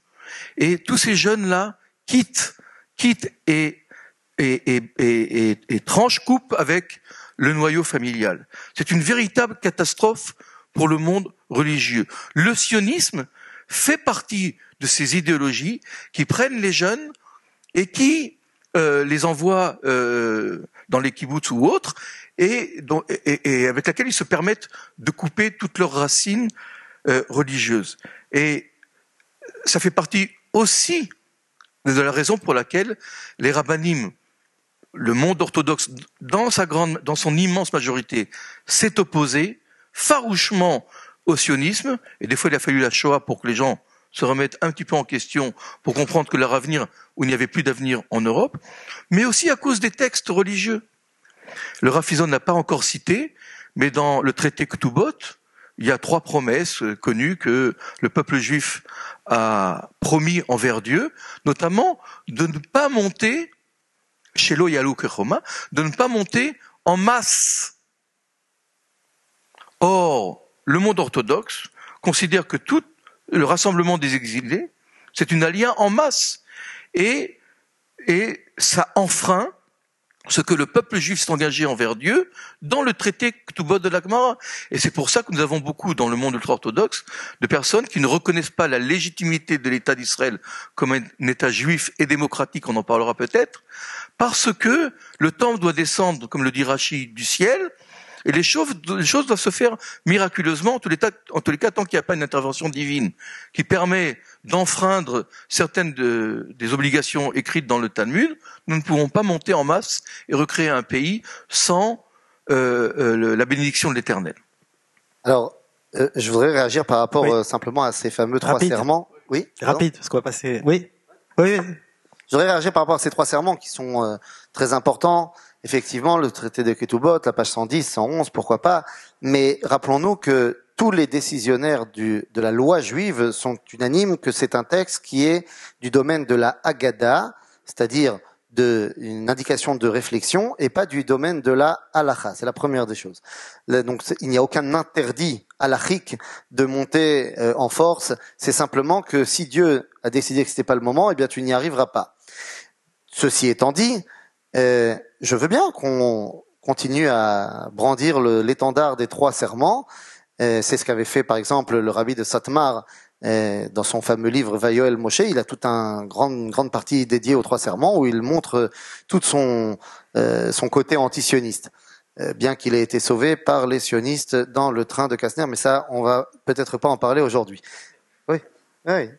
Et tous ces jeunes-là quittent, quittent et, et, et, et, et tranchent, coupent avec le noyau familial. C'est une véritable catastrophe pour le monde religieux. Le sionisme fait partie de ces idéologies qui prennent les jeunes et qui euh, les envoient euh, dans les kibbutz ou autres, et, et, et, avec laquelle ils se permettent de couper toutes leurs racines euh, religieuses. Et ça fait partie aussi de la raison pour laquelle les rabbinim, le monde orthodoxe, dans sa grande, dans son immense majorité, s'est opposé farouchement au sionisme, et des fois il a fallu la Shoah pour que les gens se remettre un petit peu en question pour comprendre que leur avenir, où il n'y avait plus d'avenir en Europe, mais aussi à cause des textes religieux. Le Rafizon n'a pas encore cité, mais dans le traité Ktubot, il y a trois promesses connues que le peuple juif a promis envers Dieu, notamment de ne pas monter, chez Yalou Roma, de ne pas monter en masse. Or, le monde orthodoxe considère que toute le rassemblement des exilés, c'est une alliance en masse. Et, et ça enfreint ce que le peuple juif s'est engagé envers Dieu dans le traité Ktubot de l'Agmara. Et c'est pour ça que nous avons beaucoup dans le monde ultra-orthodoxe de personnes qui ne reconnaissent pas la légitimité de l'État d'Israël comme un État juif et démocratique, on en parlera peut-être, parce que le temple doit descendre, comme le dit Rachid, du ciel, et les choses, les choses doivent se faire miraculeusement, en tous les, cas, en tous les cas tant qu'il n'y a pas une intervention divine qui permet d'enfreindre certaines de, des obligations écrites dans le Talmud, nous ne pouvons pas monter en masse et recréer un pays sans euh, euh, la bénédiction de l'Éternel. Alors, euh, je voudrais réagir par rapport Oui. euh, simplement à ces fameux trois Rapide. serments. Oui. Rapide, parce qu'on va passer. Oui. Oui. oui. Je voudrais réagir par rapport à ces trois serments qui sont euh, très importants. Effectivement, le traité de Ketubot, la page 110, 111, pourquoi pas. Mais rappelons-nous que tous les décisionnaires du, de la loi juive sont unanimes que c'est un texte qui est du domaine de la Haggadah, c'est-à-dire de, une indication de réflexion, et pas du domaine de la halacha. C'est la première des choses. Donc, il n'y a aucun interdit halachique de monter euh, en force. C'est simplement que si Dieu a décidé que c'était pas le moment, eh bien, tu n'y arriveras pas. Ceci étant dit, euh, je veux bien qu'on continue à brandir l'étendard des trois serments. Euh, c'est ce qu'avait fait par exemple le rabbi de Satmar euh, dans son fameux livre Vayoel Moshe. Il a toute une grande partie dédiée aux trois serments où il montre tout son, son côté antisioniste. Bien qu'il ait été sauvé par les sionistes dans le train de Kastner, mais ça, on va peut-être pas en parler aujourd'hui. Oui, oui.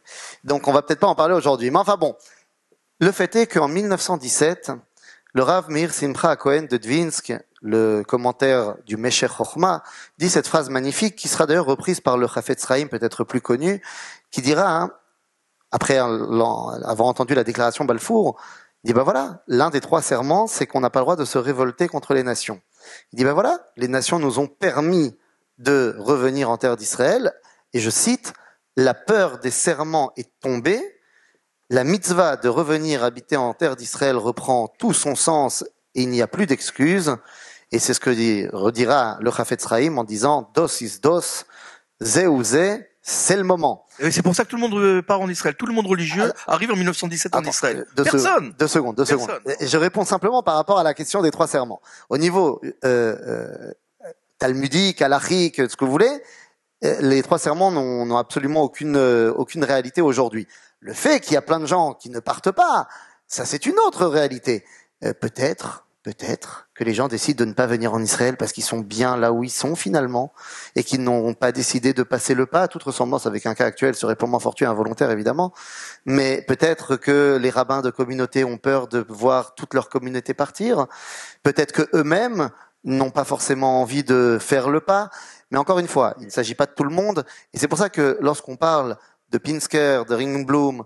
Donc, on va peut-être pas en parler aujourd'hui. Mais enfin bon, le fait est qu'en 1917, le Rav Meir Simcha Cohen de Dvinsk, le commentaire du Mesher Chochma, dit cette phrase magnifique qui sera d'ailleurs reprise par le Chafetz Chaim, peut-être plus connu, qui dira, hein, après avoir entendu la déclaration Balfour, il dit ben voilà, l'un des trois serments, c'est qu'on n'a pas le droit de se révolter contre les nations. Il dit ben voilà, les nations nous ont permis de revenir en terre d'Israël, et je cite, la peur des serments est tombée, la mitzvah de revenir habiter en terre d'Israël reprend tout son sens et il n'y a plus d'excuses. Et c'est ce que dit- redira le Chafetz Chaim en disant dos is dos, zé ou zé, c'est le moment. Et c'est pour ça que tout le monde euh, part en Israël. Tout le monde religieux arrive en 1917 en Israël. euh, deux Personne. secondes, deux secondes, deux Personne. secondes. Je réponds simplement par rapport à la question des trois serments. Au niveau euh, euh, talmudique, halachique, ce que vous voulez, euh, les trois serments n'ont absolument aucune aucune réalité aujourd'hui. Le fait qu'il y a plein de gens qui ne partent pas, ça c'est une autre réalité. Euh, peut-être, peut-être que les gens décident de ne pas venir en Israël parce qu'ils sont bien là où ils sont finalement et qu'ils n'ont pas décidé de passer le pas. Toute ressemblance avec un cas actuel serait purement fortuit et involontaire évidemment. Mais peut-être que les rabbins de communauté ont peur de voir toute leur communauté partir. Peut-être que eux-mêmes n'ont pas forcément envie de faire le pas. Mais encore une fois, il ne s'agit pas de tout le monde. Et c'est pour ça que lorsqu'on parle de Pinsker, de Ringblum,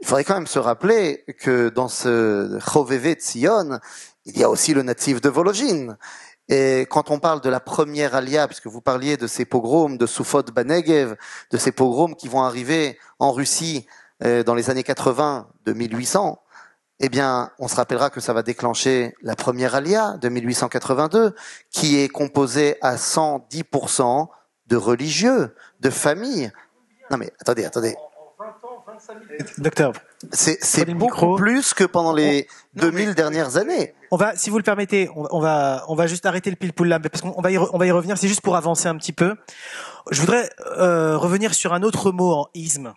il faudrait quand même se rappeler que dans ce Choveve Tzion, il y a aussi le natif de Vologine. Et quand on parle de la première alia, puisque vous parliez de ces pogroms de Soufot Banegev, de ces pogroms qui vont arriver en Russie euh, dans les années 80 de 1800, eh bien, on se rappellera que ça va déclencher la première alia de 1882, qui est composée à 110% de religieux, de familles. Non mais attendez, attendez. Docteur, c'est beaucoup plus que pendant les 2000 dernières années. On va, si vous le permettez, on, va, on va juste arrêter le pile-poule là, parce qu'on va y, on va y revenir. C'est juste pour avancer un petit peu. Je voudrais euh, revenir sur un autre mot en isme,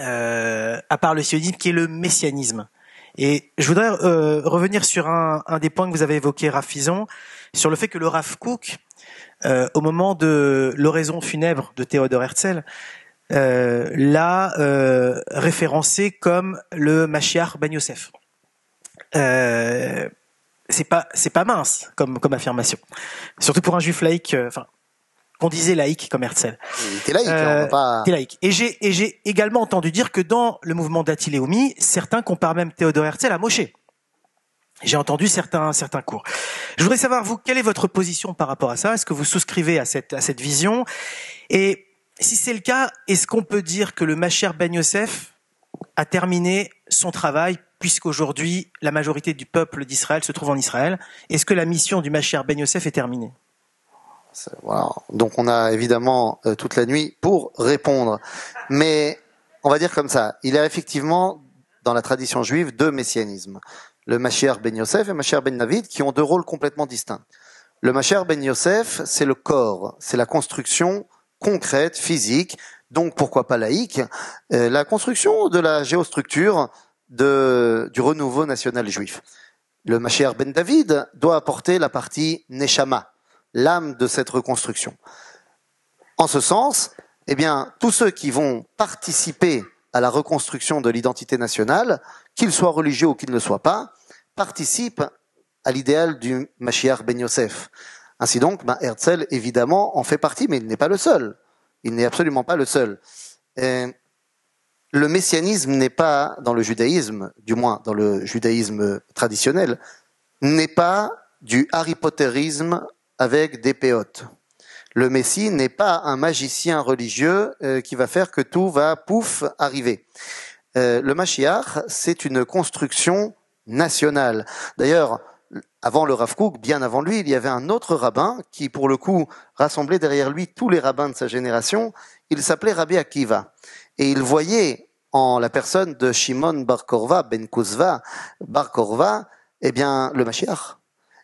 euh, à part le sionisme, qui est le messianisme. Et je voudrais euh, revenir sur un, un, des points que vous avez évoqué, Rafizon, sur le fait que le Rav Kook, euh, au moment de l'oraison funèbre de Théodore Herzl, euh, l'a euh, référencé comme le Mashiach Ben Yosef. Euh, c'est pas c'est pas mince comme comme affirmation, surtout pour un juif laïque. Euh, enfin, qu'on disait laïque comme Herzl. T'es laïque, euh, on pas... laïque. Et j'ai et j'ai également entendu dire que dans le mouvement d'Atiléoumi, certains comparent même Théodore Herzl à Moshe. J'ai entendu certains certains cours. Je voudrais savoir vous quelle est votre position par rapport à ça? Est-ce que vous souscrivez à cette à cette vision? Et si c'est le cas, est-ce qu'on peut dire que le Macher Ben Yosef a terminé son travail puisqu'aujourd'hui la majorité du peuple d'Israël se trouve en Israël? Est-ce que la mission du Macher Ben Yosef est terminée? Voilà. Donc on a évidemment euh, toute la nuit pour répondre. Mais on va dire comme ça, il y a effectivement dans la tradition juive deux messianismes. Le Mashiach ben Yosef et Mashiach ben David qui ont deux rôles complètement distincts. Le Mashiach ben Yosef, c'est le corps, c'est la construction concrète, physique, donc pourquoi pas laïque, euh, la construction de la géostructure du renouveau national juif. Le Mashiach ben David doit apporter la partie Neshama, l'âme de cette reconstruction. En ce sens, eh bien, tous ceux qui vont participer à la reconstruction de l'identité nationale, qu'ils soient religieux ou qu'ils ne le soient pas, participent à l'idéal du Mashiach ben Yosef. Ainsi donc, ben, Herzl, évidemment, en fait partie, mais il n'est pas le seul. Il n'est absolument pas le seul. le messianisme n'est pas, dans le judaïsme, du moins dans le judaïsme traditionnel, n'est pas du Harry Potterisme avec des péotes. Le Messie n'est pas un magicien religieux euh, qui va faire que tout va pouf arriver. Euh, le Mashiach, c'est une construction nationale. D'ailleurs, avant le Rav Kook, bien avant lui, il y avait un autre rabbin qui, pour le coup, rassemblait derrière lui tous les rabbins de sa génération. Il s'appelait Rabbi Akiva. Et il voyait en la personne de Shimon Bar Korva, Ben Kuzva, Bar eh bien, le Mashiach.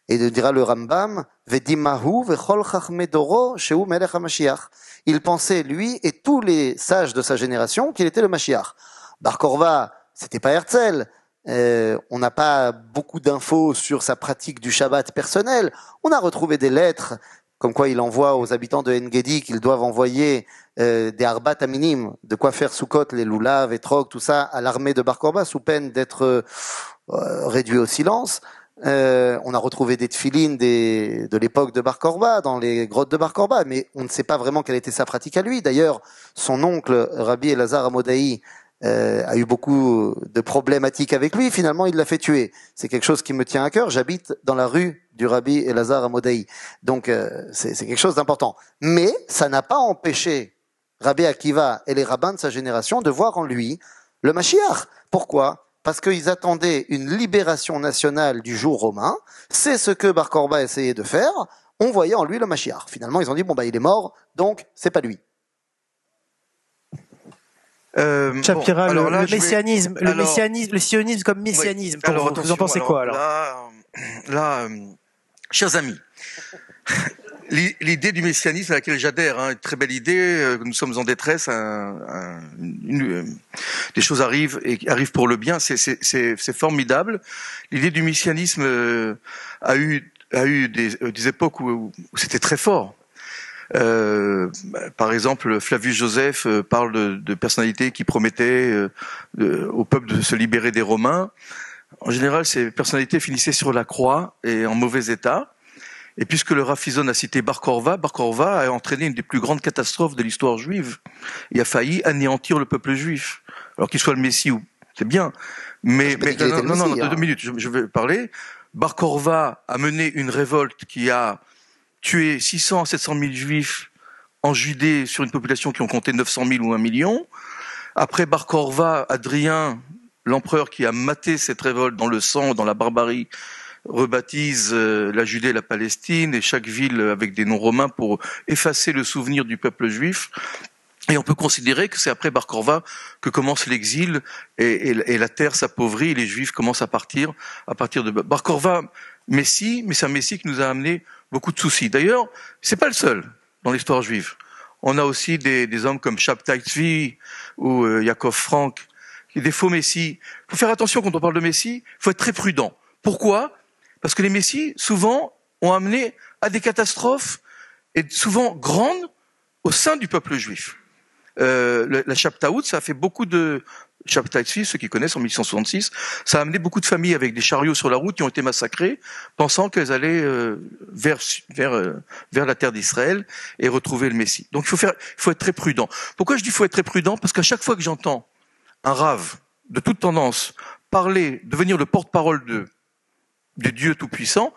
Et il dira le Rambam, Vedimahu vechol chachmedoro sheu melech HaMashiach. Il pensait, lui et tous les sages de sa génération, qu'il était le Mashiach. Bar Korva, c'était pas Herzl, euh, on n'a pas beaucoup d'infos sur sa pratique du Shabbat personnel. On a retrouvé des lettres comme quoi il envoie aux habitants de Engedi qu'ils doivent envoyer euh, des à minime, de quoi faire Soukot, les loulaves, et trog, tout ça, à l'armée de Bar sous peine d'être euh, réduit au silence. on a retrouvé des tfilines de l'époque de Bar dans les grottes de Bar mais on ne sait pas vraiment quelle était sa pratique à lui. D'ailleurs, son oncle, Rabbi Elazar Amodaï, euh, a eu beaucoup de problématiques avec lui. Finalement, il l'a fait tuer. C'est quelque chose qui me tient à cœur. J'habite dans la rue du Rabbi Elazar Amodaï. Donc, euh, c'est quelque chose d'important. Mais ça n'a pas empêché Rabbi Akiva et les rabbins de sa génération de voir en lui le Mashiach. Pourquoi? Parce qu'ils attendaient une libération nationale du jour romain. C'est ce que Bar Korba essayait de faire. On voyait en lui le Mashiach. Finalement, ils ont dit, bon, bah, il est mort, donc c'est pas lui. Euh, Chapira, le, messianisme, le messianisme, le sionisme comme messianisme. vous, en pensez quoi alors Là, euh, chers amis, [laughs] l'idée du messianisme à laquelle j'adhère, hein, une très belle idée. Euh, nous sommes en détresse, un, un, une, euh, des choses arrivent et arrivent pour le bien. C'est formidable. L'idée du messianisme a eu a eu des, des époques où, où c'était très fort. Euh, par exemple, Flavius Joseph euh, parle de, de personnalités qui promettaient euh, au peuple de se libérer des Romains. En général, ces personnalités finissaient sur la croix et en mauvais état. Et puisque le Rafizon a cité Bar Korva, Bar Korva a entraîné une des plus grandes catastrophes de l'histoire juive. Il a failli anéantir le peuple juif. Alors qu'il soit le Messie ou c'est bien, mais, mais non, non, non, deux hein. minutes, je, je vais parler. Bar Korva a mené une révolte qui a tuer 600 à 700 000 juifs en Judée sur une population qui ont compté 900 000 ou 1 million. Après Bar Korva, Adrien l'empereur qui a maté cette révolte dans le sang, dans la barbarie, rebaptise euh, la Judée et la Palestine et chaque ville avec des noms romains pour effacer le souvenir du peuple juif. Et on peut considérer que c'est après Bar Korva que commence l'exil et, la terre s'appauvrit et les Juifs commencent à partir à partir de Bar Korva. Messie, mais c'est un Messie qui nous a amené beaucoup de soucis. D'ailleurs, c'est pas le seul dans l'histoire juive. On a aussi des, hommes comme Shabtai Tzvi ou euh, Yaakov Frank, des faux Messies. Il faut faire attention quand on parle de Messie, il faut être très prudent. Pourquoi? Parce que les Messies, souvent, ont amené à des catastrophes, et souvent grandes, au sein du peuple juif. Euh, la Chaptaout, ça a fait beaucoup de Tzvi, ceux qui connaissent en 1866, ça a amené beaucoup de familles avec des chariots sur la route qui ont été massacrés, pensant qu'elles allaient euh, vers vers euh, vers la terre d'Israël et retrouver le Messie. Donc il faut faire, il faut être très prudent. Pourquoi je dis faut être très prudent? Parce qu'à chaque fois que j'entends un rave de toute tendance parler, devenir le porte-parole de de Dieu tout-puissant,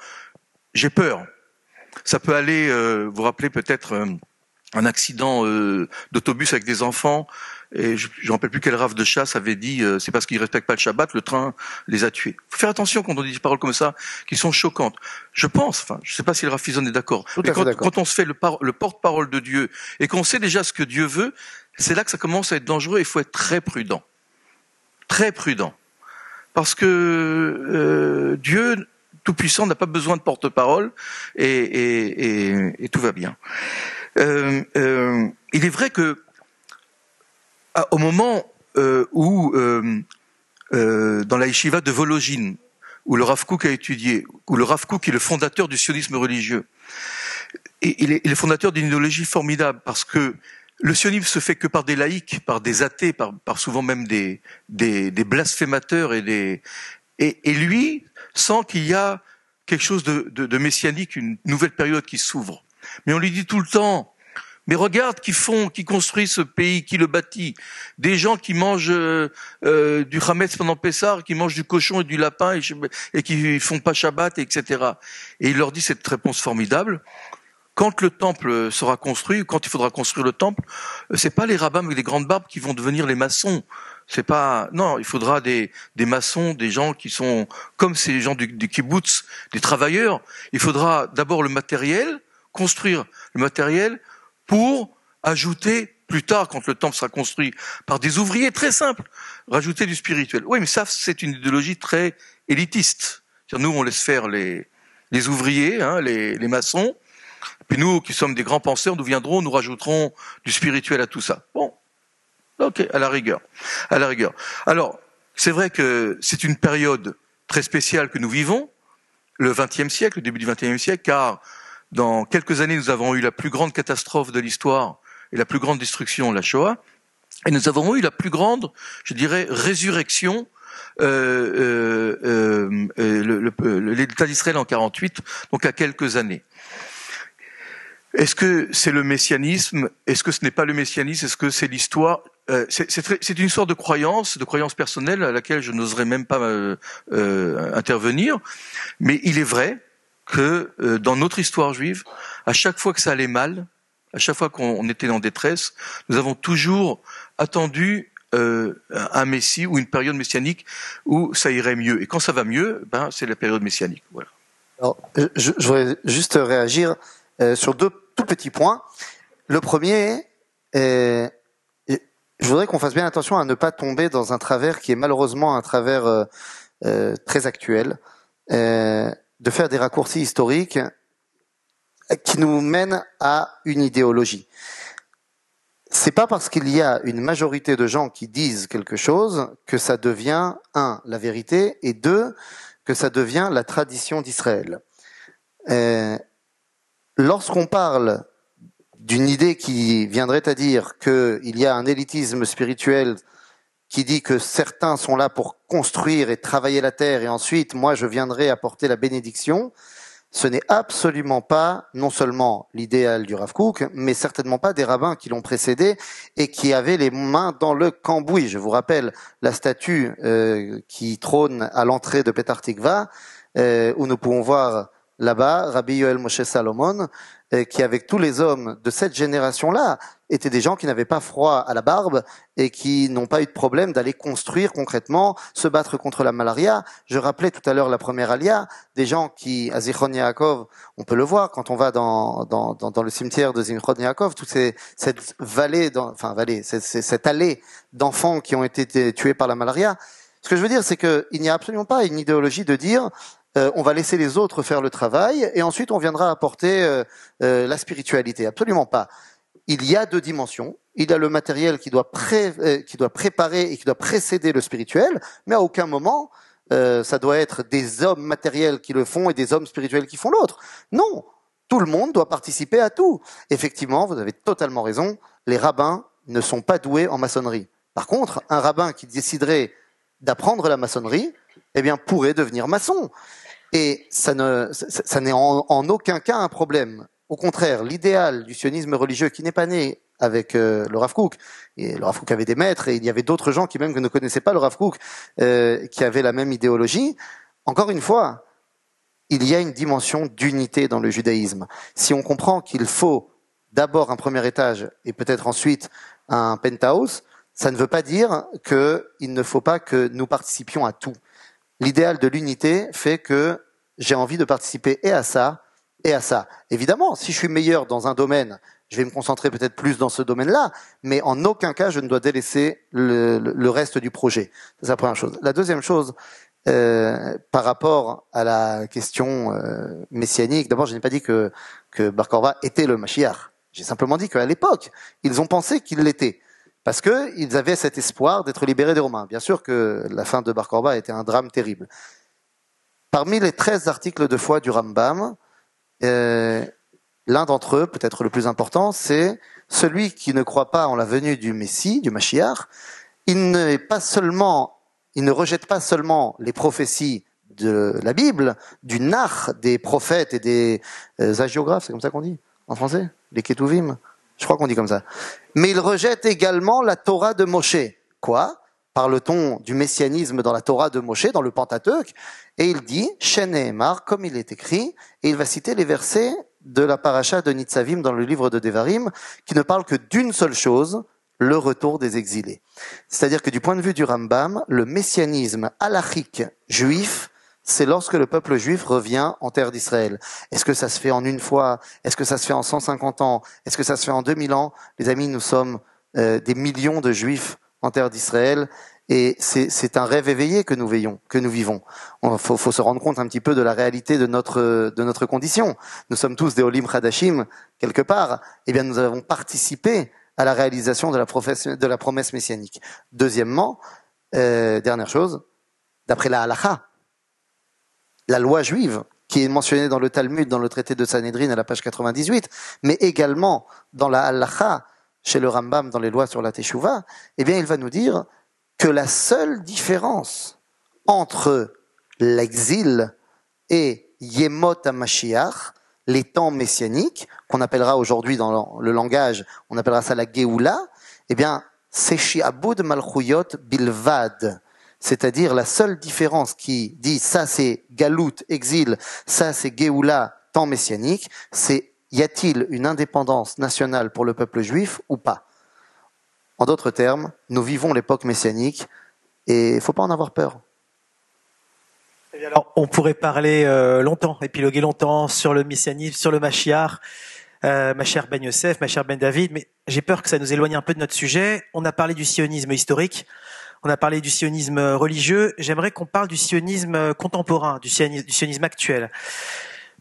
j'ai peur. Ça peut aller, vous vous rappelez peut-être un accident euh, d'autobus avec des enfants et je ne rappelle plus quel rave de chasse avait dit euh, c'est parce qu'ils respectent pas le Shabbat le train les a tués. Faut faire attention quand on dit des paroles comme ça qui sont choquantes. Je pense, enfin, je sais pas si le Rafizon est d'accord, mais quand, quand, on se fait le, le porte-parole de Dieu et qu'on sait déjà ce que Dieu veut, c'est là que ça commence à être dangereux. Il faut être très prudent, très prudent, parce que euh, Dieu tout puissant n'a pas besoin de porte-parole et, et, et, et tout va bien. Euh, euh, il est vrai que au moment euh, où dans la yeshiva de Vologine, où le Rav Kook a étudié, où le Rav Kook est le fondateur du sionisme religieux, et il est, le fondateur d'une idéologie formidable parce que le sionisme se fait que par des laïcs, par des athées, par, souvent même des, blasphémateurs et lui sent qu'il y a quelque chose de, de, de messianique, une nouvelle période qui s'ouvre. Mais on lui dit tout le temps, mais regarde qui font, qui construit ce pays, qui le bâtit. Des gens qui mangent euh, euh du Hametz pendant Pessar, qui mangent du cochon et du lapin et, et qui font pas Shabbat, etc. Et il leur dit cette réponse formidable. Quand le temple sera construit, quand il faudra construire le temple, c'est pas les rabbins avec des grandes barbes qui vont devenir les maçons. C'est pas non, il faudra des, des maçons, des gens qui sont comme ces gens du, du kibbutz, des travailleurs. Il faudra d'abord le matériel, construire le matériel pour ajouter plus tard, quand le temple sera construit par des ouvriers très simples, rajouter du spirituel. Oui, mais ça, c'est une idéologie très élitiste. Nous, on laisse faire les, les ouvriers, hein, les, les maçons, puis nous, qui sommes des grands penseurs, nous viendrons, nous rajouterons du spirituel à tout ça. Bon, ok, à la rigueur, à la rigueur. Alors, c'est vrai que c'est une période très spéciale que nous vivons, le XXe siècle, le début du XXe siècle, car dans quelques années, nous avons eu la plus grande catastrophe de l'histoire et la plus grande destruction, la Shoah, et nous avons eu la plus grande, je dirais, résurrection euh, euh, euh, l'État d'Israël en 48, donc à quelques années. Est-ce que c'est le messianisme? Est-ce que ce n'est pas le messianisme? Est-ce que c'est l'histoire? C'est une histoire de croyance, de croyance personnelle à laquelle je n'oserais même pas intervenir. Mais il est vrai que euh, dans notre histoire juive, à chaque fois que ça allait mal, à chaque fois qu'on était en détresse, nous avons toujours attendu euh, un Messie ou une période messianique où ça irait mieux. Et quand ça va mieux, ben, c'est la période messianique. Voilà. Alors, je, je voudrais juste réagir euh, sur deux tout petits points. Le premier, est, je voudrais qu'on fasse bien attention à ne pas tomber dans un travers qui est malheureusement un travers euh, euh très actuel. De faire des raccourcis historiques qui nous mènent à une idéologie. C'est pas parce qu'il y a une majorité de gens qui disent quelque chose que ça devient un la vérité et deux que ça devient la tradition d'Israël. Euh, lorsqu'on parle d'une idée qui viendrait à dire qu'il y a un élitisme spirituel qui dit que certains sont là pour construire et travailler la terre et ensuite moi je viendrai apporter la bénédiction, ce n'est absolument pas non seulement l'idéal du Rav Kook, mais certainement pas des rabbins qui l'ont précédé et qui avaient les mains dans le cambouis. Je vous rappelle la statue euh, qui trône à l'entrée de Petar Tikva, euh, où nous pouvons voir là-bas, Rabbi Yoel Moshe Salomon, qui avec tous les hommes de cette génération-là étaient des gens qui n'avaient pas froid à la barbe et qui n'ont pas eu de problème d'aller construire concrètement, se battre contre la malaria. Je rappelais tout à l'heure la première alia, des gens qui, à Zichron Yaakov, on peut le voir quand on va dans, dans, dans, le cimetière de Zichron Yaakov, toute ces, cette vallée, enfin vallée, cette allée d'enfants qui ont été tués par la malaria. Ce que je veux dire, c'est qu'il n'y a absolument pas une idéologie de dire euh, on va laisser les autres faire le travail et ensuite on viendra apporter euh, euh, la spiritualité. Absolument pas. Il y a deux dimensions. Il y a le matériel qui doit, qui doit préparer et qui doit précéder le spirituel, mais à aucun moment ça doit être des hommes matériels qui le font et des hommes spirituels qui font l'autre. Non, tout le monde doit participer à tout. Effectivement, vous avez totalement raison, les rabbins ne sont pas doués en maçonnerie. Par contre, un rabbin qui déciderait d'apprendre la maçonnerie, eh bien, pourrait devenir maçon. Et ça ne, ça, n'est en, aucun cas un problème. Au contraire, l'idéal du sionisme religieux qui n'est pas né avec euh, le Rav Kook, et le Rav Kook avait des maîtres, et il y avait d'autres gens qui même ne connaissaient pas le Rav Kook, euh, qui avaient la même idéologie. Encore une fois, il y a une dimension d'unité dans le judaïsme. Si on comprend qu'il faut d'abord un premier étage et peut-être ensuite un penthouse, ça ne veut pas dire qu'il ne faut pas que nous participions à tout l'idéal de l'unité fait que j'ai envie de participer et à ça et à ça. Évidemment, si je suis meilleur dans un domaine, je vais me concentrer peut-être plus dans ce domaine-là, mais en aucun cas je ne dois délaisser le, reste du projet. C'est la première chose. La deuxième chose, euh, par rapport à la question euh, messianique, d'abord je n'ai pas dit que, que Bar était le Mashiach. J'ai simplement dit qu'à l'époque, ils ont pensé qu'il l'était parce qu'ils avaient cet espoir d'être libérés des Romains. Bien sûr que la fin de Bar Korba était un drame terrible. Parmi les 13 articles de foi du Rambam, euh, l'un d'entre eux, peut-être le plus important, c'est celui qui ne croit pas en la venue du Messie, du Mashiach, il ne rejette pas seulement les prophéties de la Bible, du nar des prophètes et des euh, agiographes, c'est comme ça qu'on dit en français, les ketuvim, je crois qu'on dit comme ça. Mais il rejette également la Torah de Moshe. Quoi? Parle-t-on du messianisme dans la Torah de Moshe, dans le Pentateuque Et il dit, Mar, comme il est écrit, et il va citer les versets de la paracha de Nitzavim dans le livre de Devarim, qui ne parlent que d'une seule chose, le retour des exilés. C'est-à-dire que du point de vue du Rambam, le messianisme halachique juif c'est lorsque le peuple juif revient en terre d'Israël. Est-ce que ça se fait en une fois? Est-ce que ça se fait en 150 ans? Est-ce que ça se fait en 2000 ans? Les amis, nous sommes euh, des millions de juifs en terre d'Israël et c'est un rêve éveillé que nous veillons, que nous vivons. Il faut, se rendre compte un petit peu de la réalité de notre, de notre condition. Nous sommes tous des Olim Hadashim, quelque part. Eh bien, nous avons participé à la réalisation de la, de la promesse messianique. Deuxièmement, euh, dernière chose, d'après la halacha, la loi juive, qui est mentionnée dans le Talmud, dans le traité de Sanhedrin à la page 98, mais également dans la Halacha, chez le Rambam, dans les lois sur la Teshuvah, eh bien, il va nous dire que la seule différence entre l'exil et Yemot les temps messianiques, qu'on appellera aujourd'hui dans le langage, on appellera ça la Geoula, eh bien, c'est Shiabud Malchuyot Bilvad. C'est-à-dire la seule différence qui dit ça c'est galout, exil, ça c'est Géoula, temps messianique, c'est y a-t-il une indépendance nationale pour le peuple juif ou pas? En d'autres termes, nous vivons l'époque messianique et il ne faut pas en avoir peur. Eh alors, on pourrait parler euh, longtemps, épiloguer longtemps sur le messianisme, sur le Machiar, euh, ma chère Ben Yosef, ma chère Ben David, mais j'ai peur que ça nous éloigne un peu de notre sujet. On a parlé du sionisme historique. On a parlé du sionisme religieux. J'aimerais qu'on parle du sionisme contemporain, du sionisme, actuel.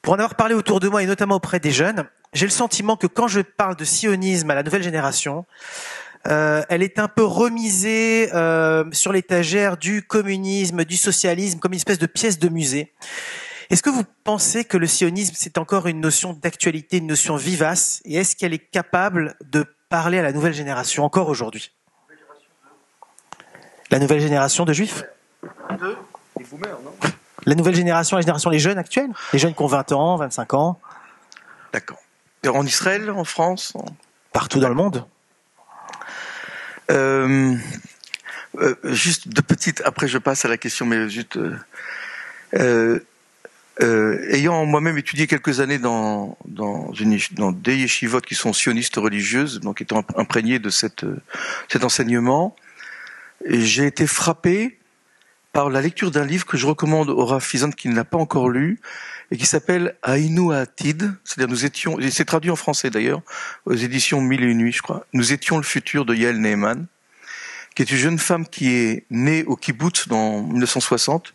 Pour en avoir parlé autour de moi et notamment auprès des jeunes, j'ai le sentiment que quand je parle de sionisme à la nouvelle génération, euh, elle est un peu remisée euh, sur l'étagère du communisme, du socialisme, comme une espèce de pièce de musée. Est-ce que vous pensez que le sionisme, c'est encore une notion d'actualité, une notion vivace, et est-ce qu'elle est capable de parler à la nouvelle génération encore aujourd'hui? La nouvelle génération de juifs? La nouvelle génération, la génération des jeunes actuels Les jeunes qui ont 20 ans, 25 ans D'accord. En Israël, en France Partout dans le monde euh, euh, Juste de petites, après je passe à la question, mais juste... Euh, euh, ayant moi-même étudié quelques années dans, dans, une, dans des yeshivot qui sont sionistes religieuses, donc étant imprégné de cette, cet enseignement, j'ai été frappé par la lecture d'un livre que je recommande au Rav qui ne l'a pas encore lu et qui s'appelle Ainu Atid, c'est-à-dire nous étions, c'est traduit en français d'ailleurs, aux éditions Mille et une nuits, je crois. Nous étions le futur de Yael Neyman, qui est une jeune femme qui est née au kibbutz dans 1960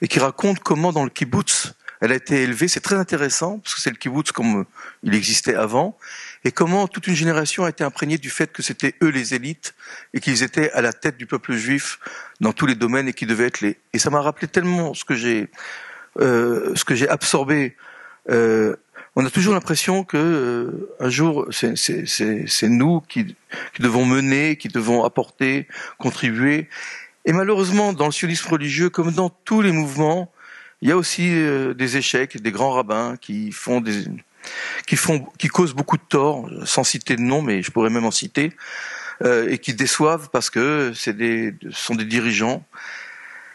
et qui raconte comment dans le kibbutz elle a été élevée. C'est très intéressant parce que c'est le kibbutz comme il existait avant et comment toute une génération a été imprégnée du fait que c'était eux les élites et qu'ils étaient à la tête du peuple juif dans tous les domaines et qui devaient être les. Et ça m'a rappelé tellement ce que j'ai euh, ce que j'ai absorbé. Euh, on a toujours l'impression que euh, un jour c'est nous qui, qui devons mener, qui devons apporter, contribuer. Et malheureusement, dans le sionisme religieux, comme dans tous les mouvements, il y a aussi euh, des échecs, des grands rabbins qui font des, qui font, qui causent beaucoup de tort, sans citer de nom, mais je pourrais même en citer, euh, et qui déçoivent parce que c'est des, sont des dirigeants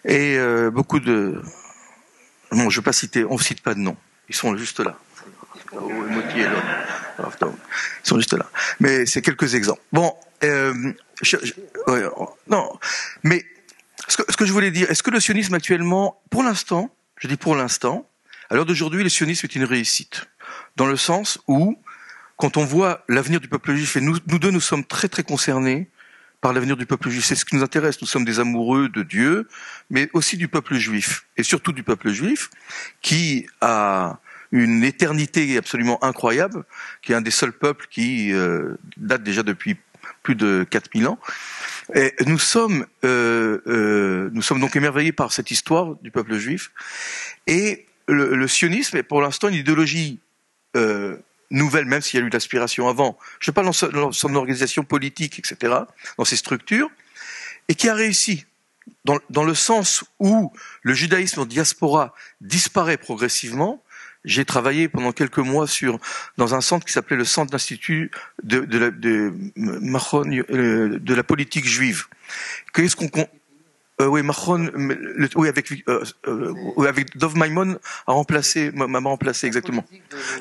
et euh, beaucoup de, bon, je vais pas citer, on cite pas de nom, ils sont juste là. Ils sont juste là. Mais c'est quelques exemples. Bon, euh, non, mais ce que, ce que je voulais dire, est-ce que le sionisme actuellement, pour l'instant, je dis pour l'instant, à l'heure d'aujourd'hui, le sionisme est une réussite, dans le sens où, quand on voit l'avenir du peuple juif, et nous, deux, nous sommes très très concernés par l'avenir du peuple juif, c'est ce qui nous intéresse, nous sommes des amoureux de Dieu, mais aussi du peuple juif, et surtout du peuple juif, qui a une éternité absolument incroyable, qui est un des seuls peuples qui euh, date déjà depuis plus de 4000 ans, et nous sommes, euh, euh, nous sommes donc émerveillés par cette histoire du peuple juif. Et le, le sionisme est pour l'instant une idéologie euh, nouvelle, même s'il y a eu l'aspiration avant. Je parle dans son, organisation politique, etc., dans ses structures, et qui a réussi. Dans, dans le sens où le judaïsme en diaspora disparaît progressivement, j'ai travaillé pendant quelques mois sur dans un centre qui s'appelait le Centre d'Institut de, la, de, euh, de la politique juive. Qu'est-ce qu'on euh, oui, Mahon, oui, avec, euh, euh, avec Dov Maimon a remplacé, m'a remplacé exactement.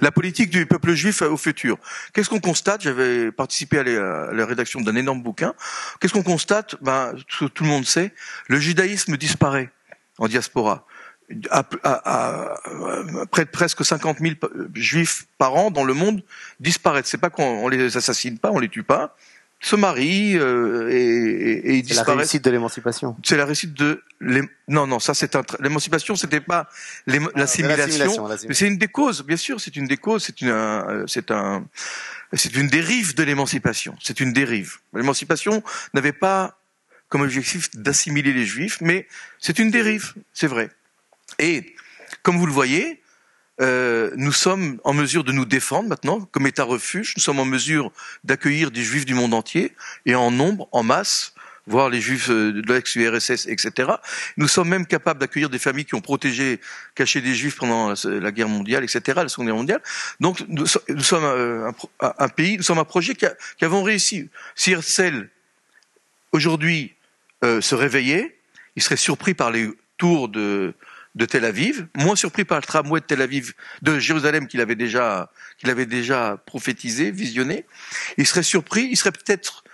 La politique du peuple juif au futur. Qu'est-ce qu'on constate? J'avais participé à la, à la rédaction d'un énorme bouquin. Qu'est-ce qu'on constate? Ben, tout, tout le monde sait, le judaïsme disparaît en diaspora à, à, près de presque 50 000 juifs par an dans le monde disparaissent. C'est pas qu'on les assassine pas, on les tue pas, se marient euh, et, et, ils disparaissent. C'est la réussite de l'émancipation. C'est la réussite de non non ça c'est un l'émancipation c'était pas ah, l'assimilation mais c'est une des causes bien sûr c'est une des causes c'est une c'est un c'est une dérive de l'émancipation c'est une dérive l'émancipation n'avait pas comme objectif d'assimiler les juifs mais c'est une dérive c'est vrai et comme vous le voyez, euh, nous sommes en mesure de nous défendre maintenant comme État refuge. Nous sommes en mesure d'accueillir des Juifs du monde entier et en nombre, en masse, voire les Juifs euh, de l'ex-URSS, etc. Nous sommes même capables d'accueillir des familles qui ont protégé, caché des Juifs pendant la, guerre mondiale, etc., la Seconde Guerre mondiale. Donc nous, sommes euh, un, pays, nous sommes un projet qui, a, avons réussi. Si Herzl aujourd'hui se réveillait, il serait surpris par les tours de de Tel Aviv, moins surpris par le tramway de Tel Aviv, de Jérusalem qu'il avait déjà, qu'il avait déjà prophétisé, visionné. Il serait surpris, il serait peut-être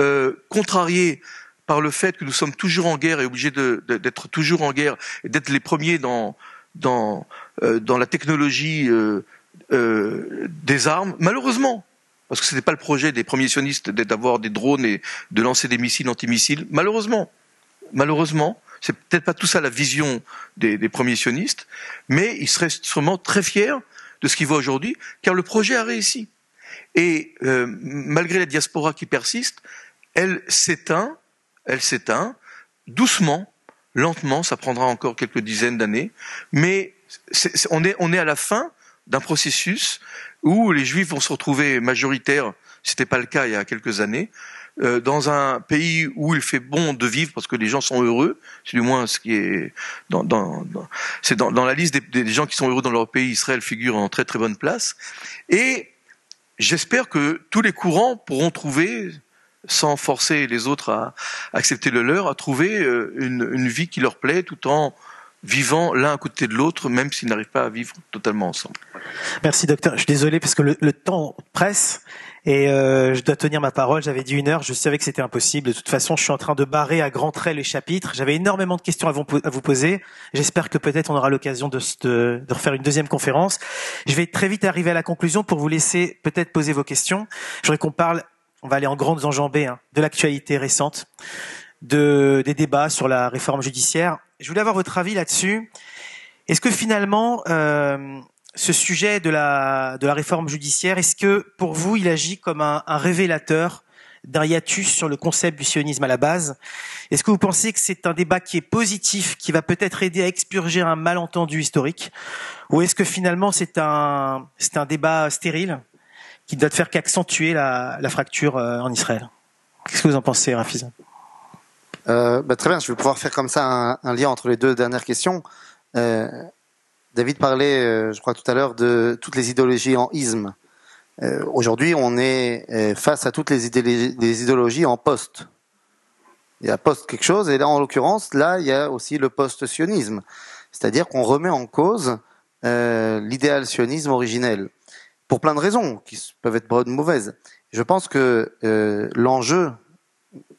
euh, contrarié par le fait que nous sommes toujours en guerre et obligés d'être toujours en guerre et d'être les premiers dans dans euh, dans la technologie euh, des armes. Malheureusement, parce que ce n'était pas le projet des premiers sionistes d'avoir des drones et de lancer des missiles antimissiles. Malheureusement, malheureusement, c'est peut-être pas tout ça la vision des, premiers sionistes, mais ils seraient sûrement très fiers de ce qu'ils voient aujourd'hui, car le projet a réussi. Et euh, malgré la diaspora qui persiste, elle s'éteint, elle s'éteint doucement, lentement. Ça prendra encore quelques dizaines d'années, mais on, est, on est à la fin d'un processus où les Juifs vont se retrouver majoritaires. C'était pas le cas il y a quelques années. Euh, dans un pays où il fait bon de vivre parce que les gens sont heureux, c'est du moins ce qui est dans, la liste des, gens qui sont heureux dans leur pays, Israël figure en très très bonne place. Et j'espère que tous les courants pourront trouver, sans forcer les autres à accepter le leur, à trouver euh, une vie qui leur plaît, tout en vivant l'un à côté de l'autre, même s'ils n'arrivent pas à vivre totalement ensemble. Merci docteur. Je suis désolé parce que le, temps presse et euh, je dois tenir ma parole. J'avais dit une heure, je savais que c'était impossible. De toute façon, je suis en train de barrer à grands traits les chapitres. J'avais énormément de questions à vous, poser. J'espère que peut-être on aura l'occasion de, de, de, refaire une deuxième conférence. Je vais très vite arriver à la conclusion pour vous laisser peut-être poser vos questions. Je qu'on parle, on va aller en grandes enjambées, hein, de l'actualité récente, de, des débats sur la réforme judiciaire. Je voulais avoir votre avis là-dessus. Est-ce que finalement, euh, ce sujet de la, de la réforme judiciaire, est-ce que pour vous, il agit comme un, un révélateur d'un hiatus sur le concept du sionisme à la base? Est-ce que vous pensez que c'est un débat qui est positif, qui va peut-être aider à expurger un malentendu historique? Ou est-ce que finalement c'est un, c'est un débat stérile qui ne doit faire qu'accentuer la, la fracture euh, en Israël? Qu'est-ce que vous en pensez, Rafiz euh, bah, Très bien, je vais pouvoir faire comme ça un, un, lien entre les deux dernières questions. Euh, David parlait, euh, je crois tout à l'heure, de toutes les idéologies en isme. Euh, aujourd'hui, on est euh, face à toutes les, idéologies, en poste. Il y a post quelque chose, et là, en l'occurrence, là, il y a aussi le post-sionisme. C'est-à-dire qu'on remet en cause l'idéal sionisme originel. Pour plein de raisons, qui peuvent être bonnes ou mauvaises. Je pense que l'enjeu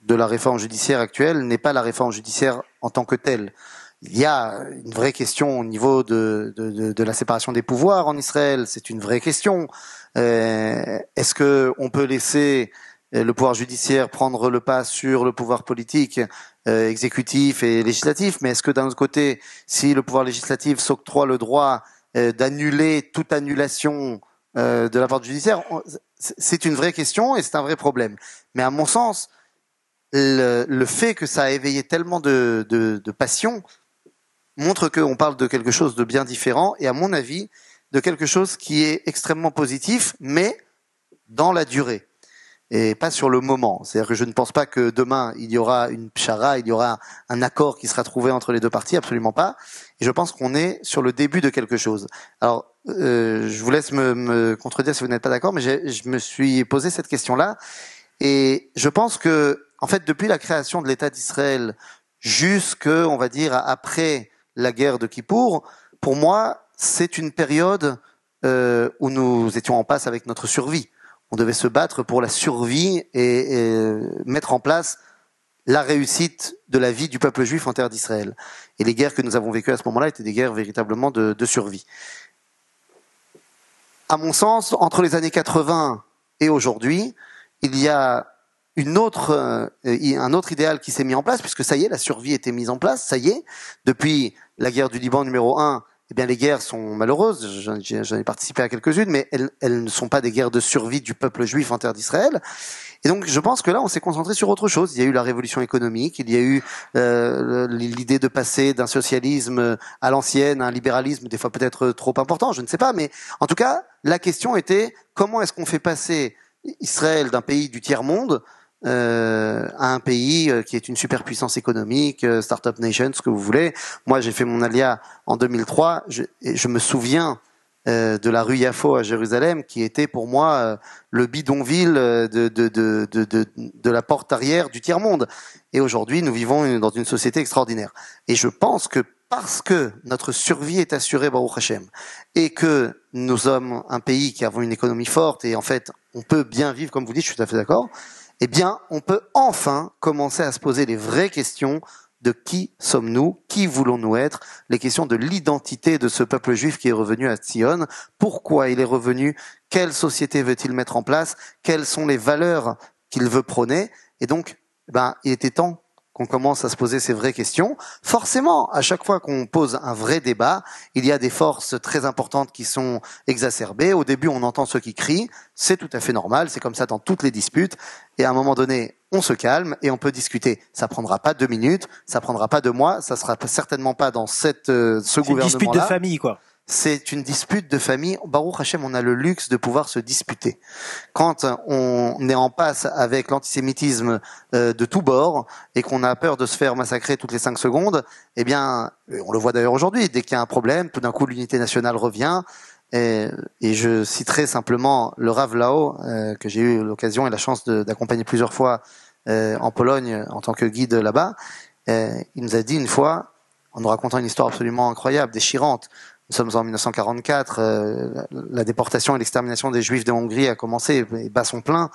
de la réforme judiciaire actuelle n'est pas la réforme judiciaire en tant que telle il y a une vraie question au niveau de, de, la séparation des pouvoirs en Israël. C'est une vraie question. Euh, Est-ce que on peut laisser le pouvoir judiciaire prendre le pas sur le pouvoir politique, euh, exécutif et législatif? Mais est-ce que d'un autre côté, si le pouvoir législatif s'octroie le droit euh, d'annuler toute annulation euh, de la part du judiciaire, c'est une vraie question et c'est un vrai problème. Mais à mon sens, le, fait que ça a éveillé tellement de, de passion montre qu'on parle de quelque chose de bien différent et à mon avis de quelque chose qui est extrêmement positif, mais dans la durée et pas sur le moment. C'est-à-dire que je ne pense pas que demain il y aura une pchara, il y aura un accord qui sera trouvé entre les deux parties, absolument pas. Et je pense qu'on est sur le début de quelque chose. Alors, euh, je vous laisse me, me contredire si vous n'êtes pas d'accord, mais je me suis posé cette question-là et je pense que, en fait, depuis la création de l'État d'Israël jusque, on va dire, après la guerre de Kippour, pour moi, c'est une période euh, où nous étions en passe avec notre survie. On devait se battre pour la survie et, mettre en place la réussite de la vie du peuple juif en terre d'Israël. Et les guerres que nous avons vécues à ce moment-là étaient des guerres véritablement de, de survie. À mon sens, entre les années 80 et aujourd'hui, il y a une autre, euh, un autre idéal qui s'est mis en place, puisque ça y est, la survie était mise en place, ça y est, depuis la guerre du Liban numéro 1, eh bien les guerres sont malheureuses, j'en ai participé à quelques-unes, mais elles, ne sont pas des guerres de survie du peuple juif en terre d'Israël. Et donc je pense que là, on s'est concentré sur autre chose. Il y a eu la révolution économique, il y a eu euh, l'idée de passer d'un socialisme à l'ancienne, un libéralisme des fois peut-être trop important, je ne sais pas, mais en tout cas, la question était comment est-ce qu'on fait passer Israël d'un pays du tiers-monde euh, à un pays euh, qui est une superpuissance économique, euh, startup nation, ce que vous voulez. Moi, j'ai fait mon alia en 2003. Je, je me souviens de la rue Yafo à Jérusalem, qui était pour moi le bidonville de la porte arrière du tiers-monde. Et aujourd'hui, nous vivons dans une société extraordinaire. Et je pense que parce que notre survie est assurée, Baruch Hashem, et que nous sommes un pays qui avons une économie forte, et en fait, on peut bien vivre, comme vous dites, je suis tout à fait d'accord, eh bien, on peut enfin commencer à se poser les vraies questions de qui sommes-nous, qui voulons-nous être, les questions de l'identité de ce peuple juif qui est revenu à Sion, pourquoi il est revenu, quelle société veut-il mettre en place, quelles sont les valeurs qu'il veut prôner, et donc, ben, il était temps qu'on commence à se poser ces vraies questions. Forcément, à chaque fois qu'on pose un vrai débat, il y a des forces très importantes qui sont exacerbées. Au début, on entend ceux qui crient. C'est tout à fait normal. C'est comme ça dans toutes les disputes. Et à un moment donné, on se calme et on peut discuter. Ça prendra pas deux minutes, ça prendra pas deux mois, ça sera certainement pas dans cette, euh, ce gouvernement-là. Une dispute de famille, quoi c'est une dispute de famille. Baruch Hashem, on a le luxe de pouvoir se disputer. Quand on est en passe avec l'antisémitisme euh, de tous bords et qu'on a peur de se faire massacrer toutes les cinq secondes, eh bien, on le voit d'ailleurs aujourd'hui, dès qu'il y a un problème, tout d'un coup l'unité nationale revient. Et, je citerai simplement le Rav Lao, euh, que j'ai eu l'occasion et la chance d'accompagner plusieurs fois euh, en Pologne en tant que guide là-bas. il nous a dit une fois, en nous racontant une histoire absolument incroyable, déchirante. Nous sommes en 1944, euh, la déportation et l'extermination des Juifs de Hongrie a commencé et bat son plein.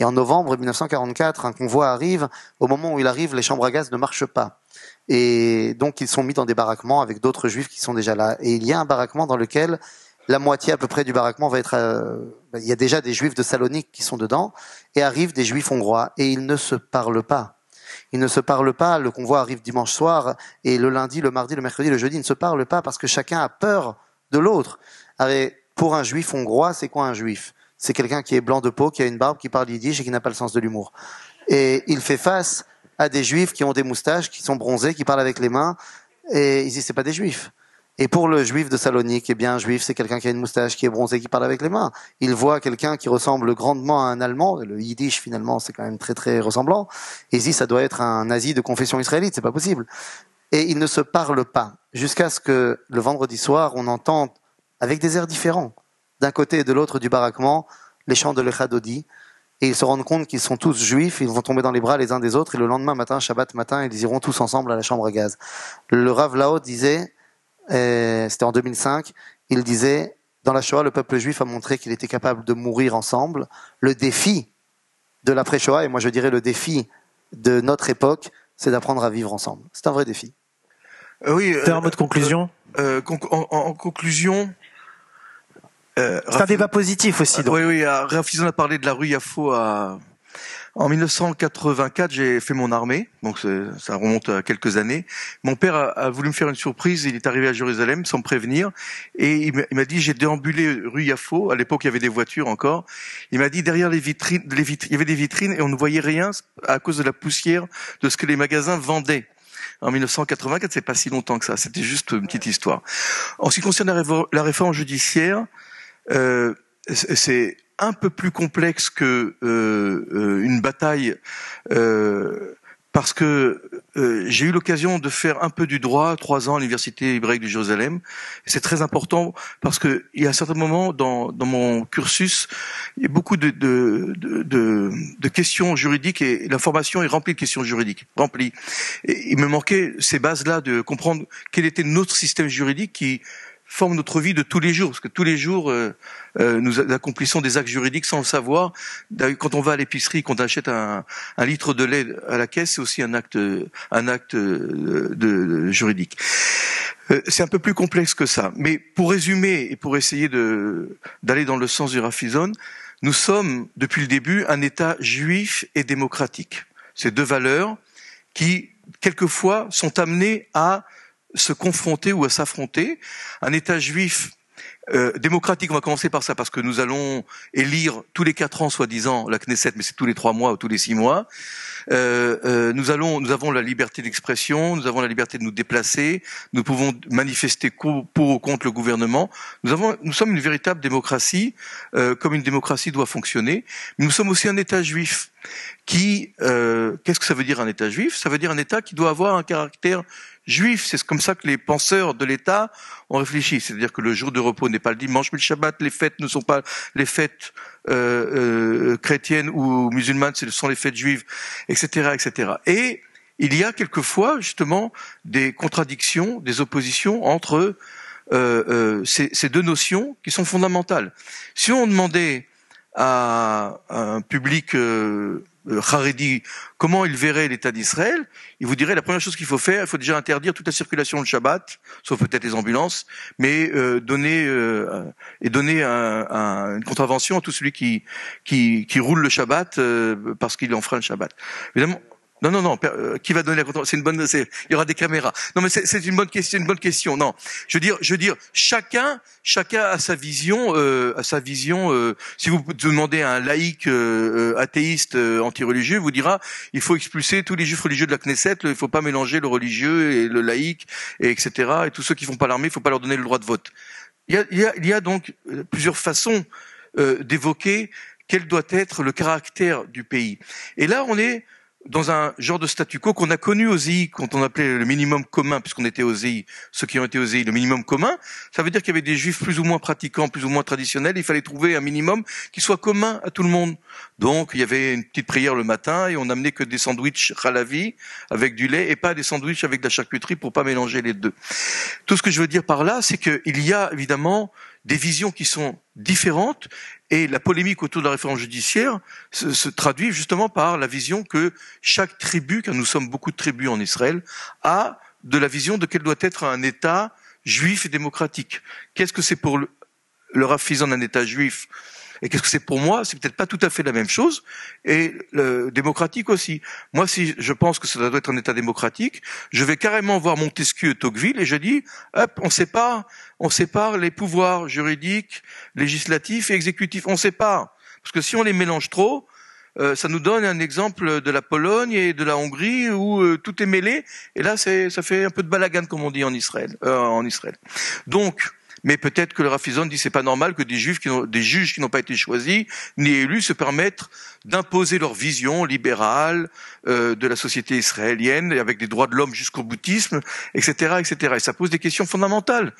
Et en novembre 1944, un convoi arrive. Au moment où il arrive, les chambres à gaz ne marchent pas. Et donc ils sont mis dans des baraquements avec d'autres Juifs qui sont déjà là. Et il y a un baraquement dans lequel la moitié à peu près du baraquement va être. Euh, il y a déjà des Juifs de Salonique qui sont dedans, et arrivent des Juifs hongrois, et ils ne se parlent pas. Ils ne se parlent pas. Le convoi arrive dimanche soir, et le lundi, le mardi, le mercredi, le jeudi, ils ne se parlent pas parce que chacun a peur de l'autre. Pour un Juif hongrois, c'est quoi un Juif? C'est quelqu'un qui est blanc de peau, qui a une barbe, qui parle yiddish et qui n'a pas le sens de l'humour. Et il fait face à des Juifs qui ont des moustaches, qui sont bronzés, qui parlent avec les mains, et dit c'est pas des Juifs. Et pour le juif de Salonique, eh bien, un juif, c'est quelqu'un qui a une moustache, qui est bronzé, qui parle avec les mains. Il voit quelqu'un qui ressemble grandement à un Allemand. Le yiddish, finalement, c'est quand même très, très ressemblant. Et il dit, ça doit être un nazi de confession israélite. C'est pas possible. Et ils ne se parlent pas. Jusqu'à ce que le vendredi soir, on entende, avec des airs différents, d'un côté et de l'autre du baraquement, les chants de l'Echadodi. Et ils se rendent compte qu'ils sont tous juifs, ils vont tomber dans les bras les uns des autres, et le lendemain matin, Shabbat matin, ils iront tous ensemble à la chambre à gaz. Le Rav Lao disait, c'était en 2005, il disait, dans la Shoah, le peuple juif a montré qu'il était capable de mourir ensemble. Le défi de l'après-Shoah, et moi je dirais le défi de notre époque, c'est d'apprendre à vivre ensemble. C'est un vrai défi. Euh, oui. Euh, un mot de conclusion euh, en, conclusion, c'est un débat positif aussi. Oui, oui. Rafizon a parlé de la rue Yafo à, en 1984, j'ai fait mon armée, donc ça remonte à quelques années. Mon père a, voulu me faire une surprise. Il est arrivé à Jérusalem sans me prévenir et il m'a dit j'ai déambulé rue Yafo. À l'époque, il y avait des voitures encore. Il m'a dit derrière les vitrines, les vitrines, il y avait des vitrines et on ne voyait rien à cause de la poussière de ce que les magasins vendaient en 1984, c'est pas si longtemps que ça. C'était juste une petite histoire. En ce qui concerne la, réforme judiciaire, euh, c'est un peu plus complexe que euh, euh, une bataille euh, parce que j'ai eu l'occasion de faire un peu du droit trois ans à l'université hébraïque de Jérusalem. C'est très important parce que il y a un certain moment dans, dans mon cursus, il y a beaucoup de, de, de, de questions juridiques et l'information est remplie de questions juridiques, remplie. Et il me manquait ces bases-là de comprendre quel était notre système juridique qui forme notre vie de tous les jours, parce que tous les jours, euh, euh, nous accomplissons des actes juridiques sans le savoir. Quand on va à l'épicerie, quand on achète un, litre de lait à la caisse, c'est aussi un acte, un acte euh, de, juridique. c'est un peu plus complexe que ça. Mais pour résumer et pour essayer d'aller dans le sens du Rafizon, nous sommes depuis le début un État juif et démocratique. Ces deux valeurs qui, quelquefois, sont amenées à se confronter ou à s'affronter. Un État juif euh, démocratique, on va commencer par ça, parce que nous allons élire tous les quatre ans, soi-disant, la Knesset, mais c'est tous les trois mois ou tous les six mois. Euh, euh, nous allons, nous avons la liberté d'expression, nous avons la liberté de nous déplacer, nous pouvons manifester pour ou contre le gouvernement. Nous avons, nous sommes une véritable démocratie, euh, comme une démocratie doit fonctionner. Mais nous sommes aussi un État juif qui, euh, qu'est-ce que ça veut dire un État juif? Ça veut dire un État qui doit avoir un caractère juif. C'est comme ça que les penseurs de l'État ont réfléchi. C'est-à-dire que le jour de repos n'est pas le dimanche, mais le Shabbat. Les fêtes ne sont pas les fêtes euh, euh, chrétiennes ou musulmanes, ce sont les fêtes juives, etc., etc. Et il y a quelquefois justement des contradictions, des oppositions entre euh, ces, ces, deux notions qui sont fondamentales. Si on demandait à un public euh, Haredi, comment il verrait l'État d'Israël, il vous dirait la première chose qu'il faut faire, il faut déjà interdire toute la circulation le Shabbat, sauf peut-être les ambulances, mais euh, donner euh, et donner un, une contravention à tout celui qui qui, qui roule le Shabbat parce qu'il enfreint le Shabbat. Évidemment, non, non, non. Euh, qui va donner la contre C'est une bonne. Il y aura des caméras. Non, mais c'est une bonne question. Une bonne question. Non, je veux dire, je veux dire, chacun, chacun a sa vision, euh, a sa vision. Euh, si vous demandez à un laïc euh, athéiste anti-religieux, vous dira, il faut expulser tous les juifs religieux de la Knesset. Il faut pas mélanger le religieux et le laïc, et etc. Et tous ceux qui font pas l'armée, il faut pas leur donner le droit de vote. Il y a, il y a, il y a donc plusieurs façons d'évoquer quel doit être le caractère du pays. Et là, on est dans un genre de statu quo qu'on a connu aux EI quand on appelait le minimum commun, puisqu'on était aux EI, ceux qui ont été aux EI, le minimum commun, ça veut dire qu'il y avait des juifs plus ou moins pratiquants, plus ou moins traditionnels, il fallait trouver un minimum qui soit commun à tout le monde. Donc il y avait une petite prière le matin et on n'amenait que des sandwichs ralavi avec du lait et pas des sandwichs avec de la charcuterie pour pas mélanger les deux. Tout ce que je veux dire par là, c'est qu'il y a évidemment des visions qui sont différentes et la polémique autour de la réforme judiciaire se, traduit justement par la vision que chaque tribu, car nous sommes beaucoup de tribus en Israël, a de la vision de quel doit être un État juif et démocratique. Qu'est-ce que c'est pour le, le d'un État juif et qu'est-ce que c'est pour moi C'est peut-être pas tout à fait la même chose. Et le démocratique aussi. Moi, si je pense que ça doit être un État démocratique, je vais carrément voir Montesquieu et Tocqueville et je dis, hop, on sépare, on sépare les pouvoirs juridiques, législatifs et exécutifs. On sépare. Parce que si on les mélange trop, euh, ça nous donne un exemple de la Pologne et de la Hongrie où euh, tout est mêlé. Et là, ça fait un peu de balagan, comme on dit en Israël. Euh, en Israël. Donc, mais peut-être que le Rafizon dit c'est pas normal que des juifs qui des juges qui n'ont pas été choisis ni élus se permettent d'imposer leur vision libérale euh, de la société israélienne avec des droits de l'homme jusqu'au bouddhisme, etc., etc. Et ça pose des questions fondamentales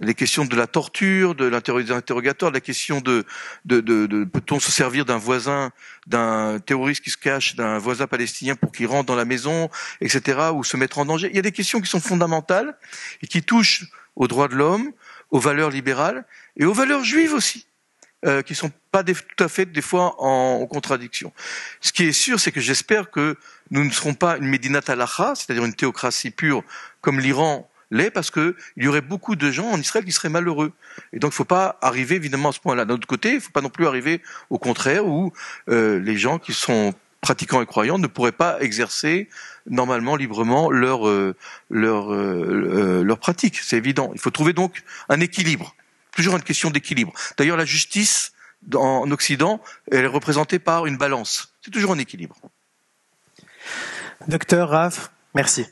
les questions de la torture, de l'interrogatoire, la question de, de, de, de peut-on se servir d'un voisin, d'un terroriste qui se cache, d'un voisin palestinien pour qu'il rentre dans la maison, etc., ou se mettre en danger? Il y a des questions qui sont fondamentales et qui touchent aux droits de l'homme, aux valeurs libérales et aux valeurs juives aussi, euh, qui sont pas tout à fait des fois en, contradiction. Ce qui est sûr, c'est que j'espère que nous ne serons pas une Medinat Alacha, c'est-à-dire une théocratie pure comme l'Iran l'est, parce qu'il y aurait beaucoup de gens en Israël qui seraient malheureux. Et donc il ne faut pas arriver évidemment à ce point-là. D'un autre côté, il ne faut pas non plus arriver au contraire où euh, les gens qui sont pratiquants et croyants ne pourraient pas exercer normalement librement leur euh, leur euh, euh, leur pratique. C'est évident. Il faut trouver donc un équilibre. Toujours une question d'équilibre. D'ailleurs, la justice en Occident, elle est représentée par une balance. C'est toujours un équilibre. Docteur Rav, merci.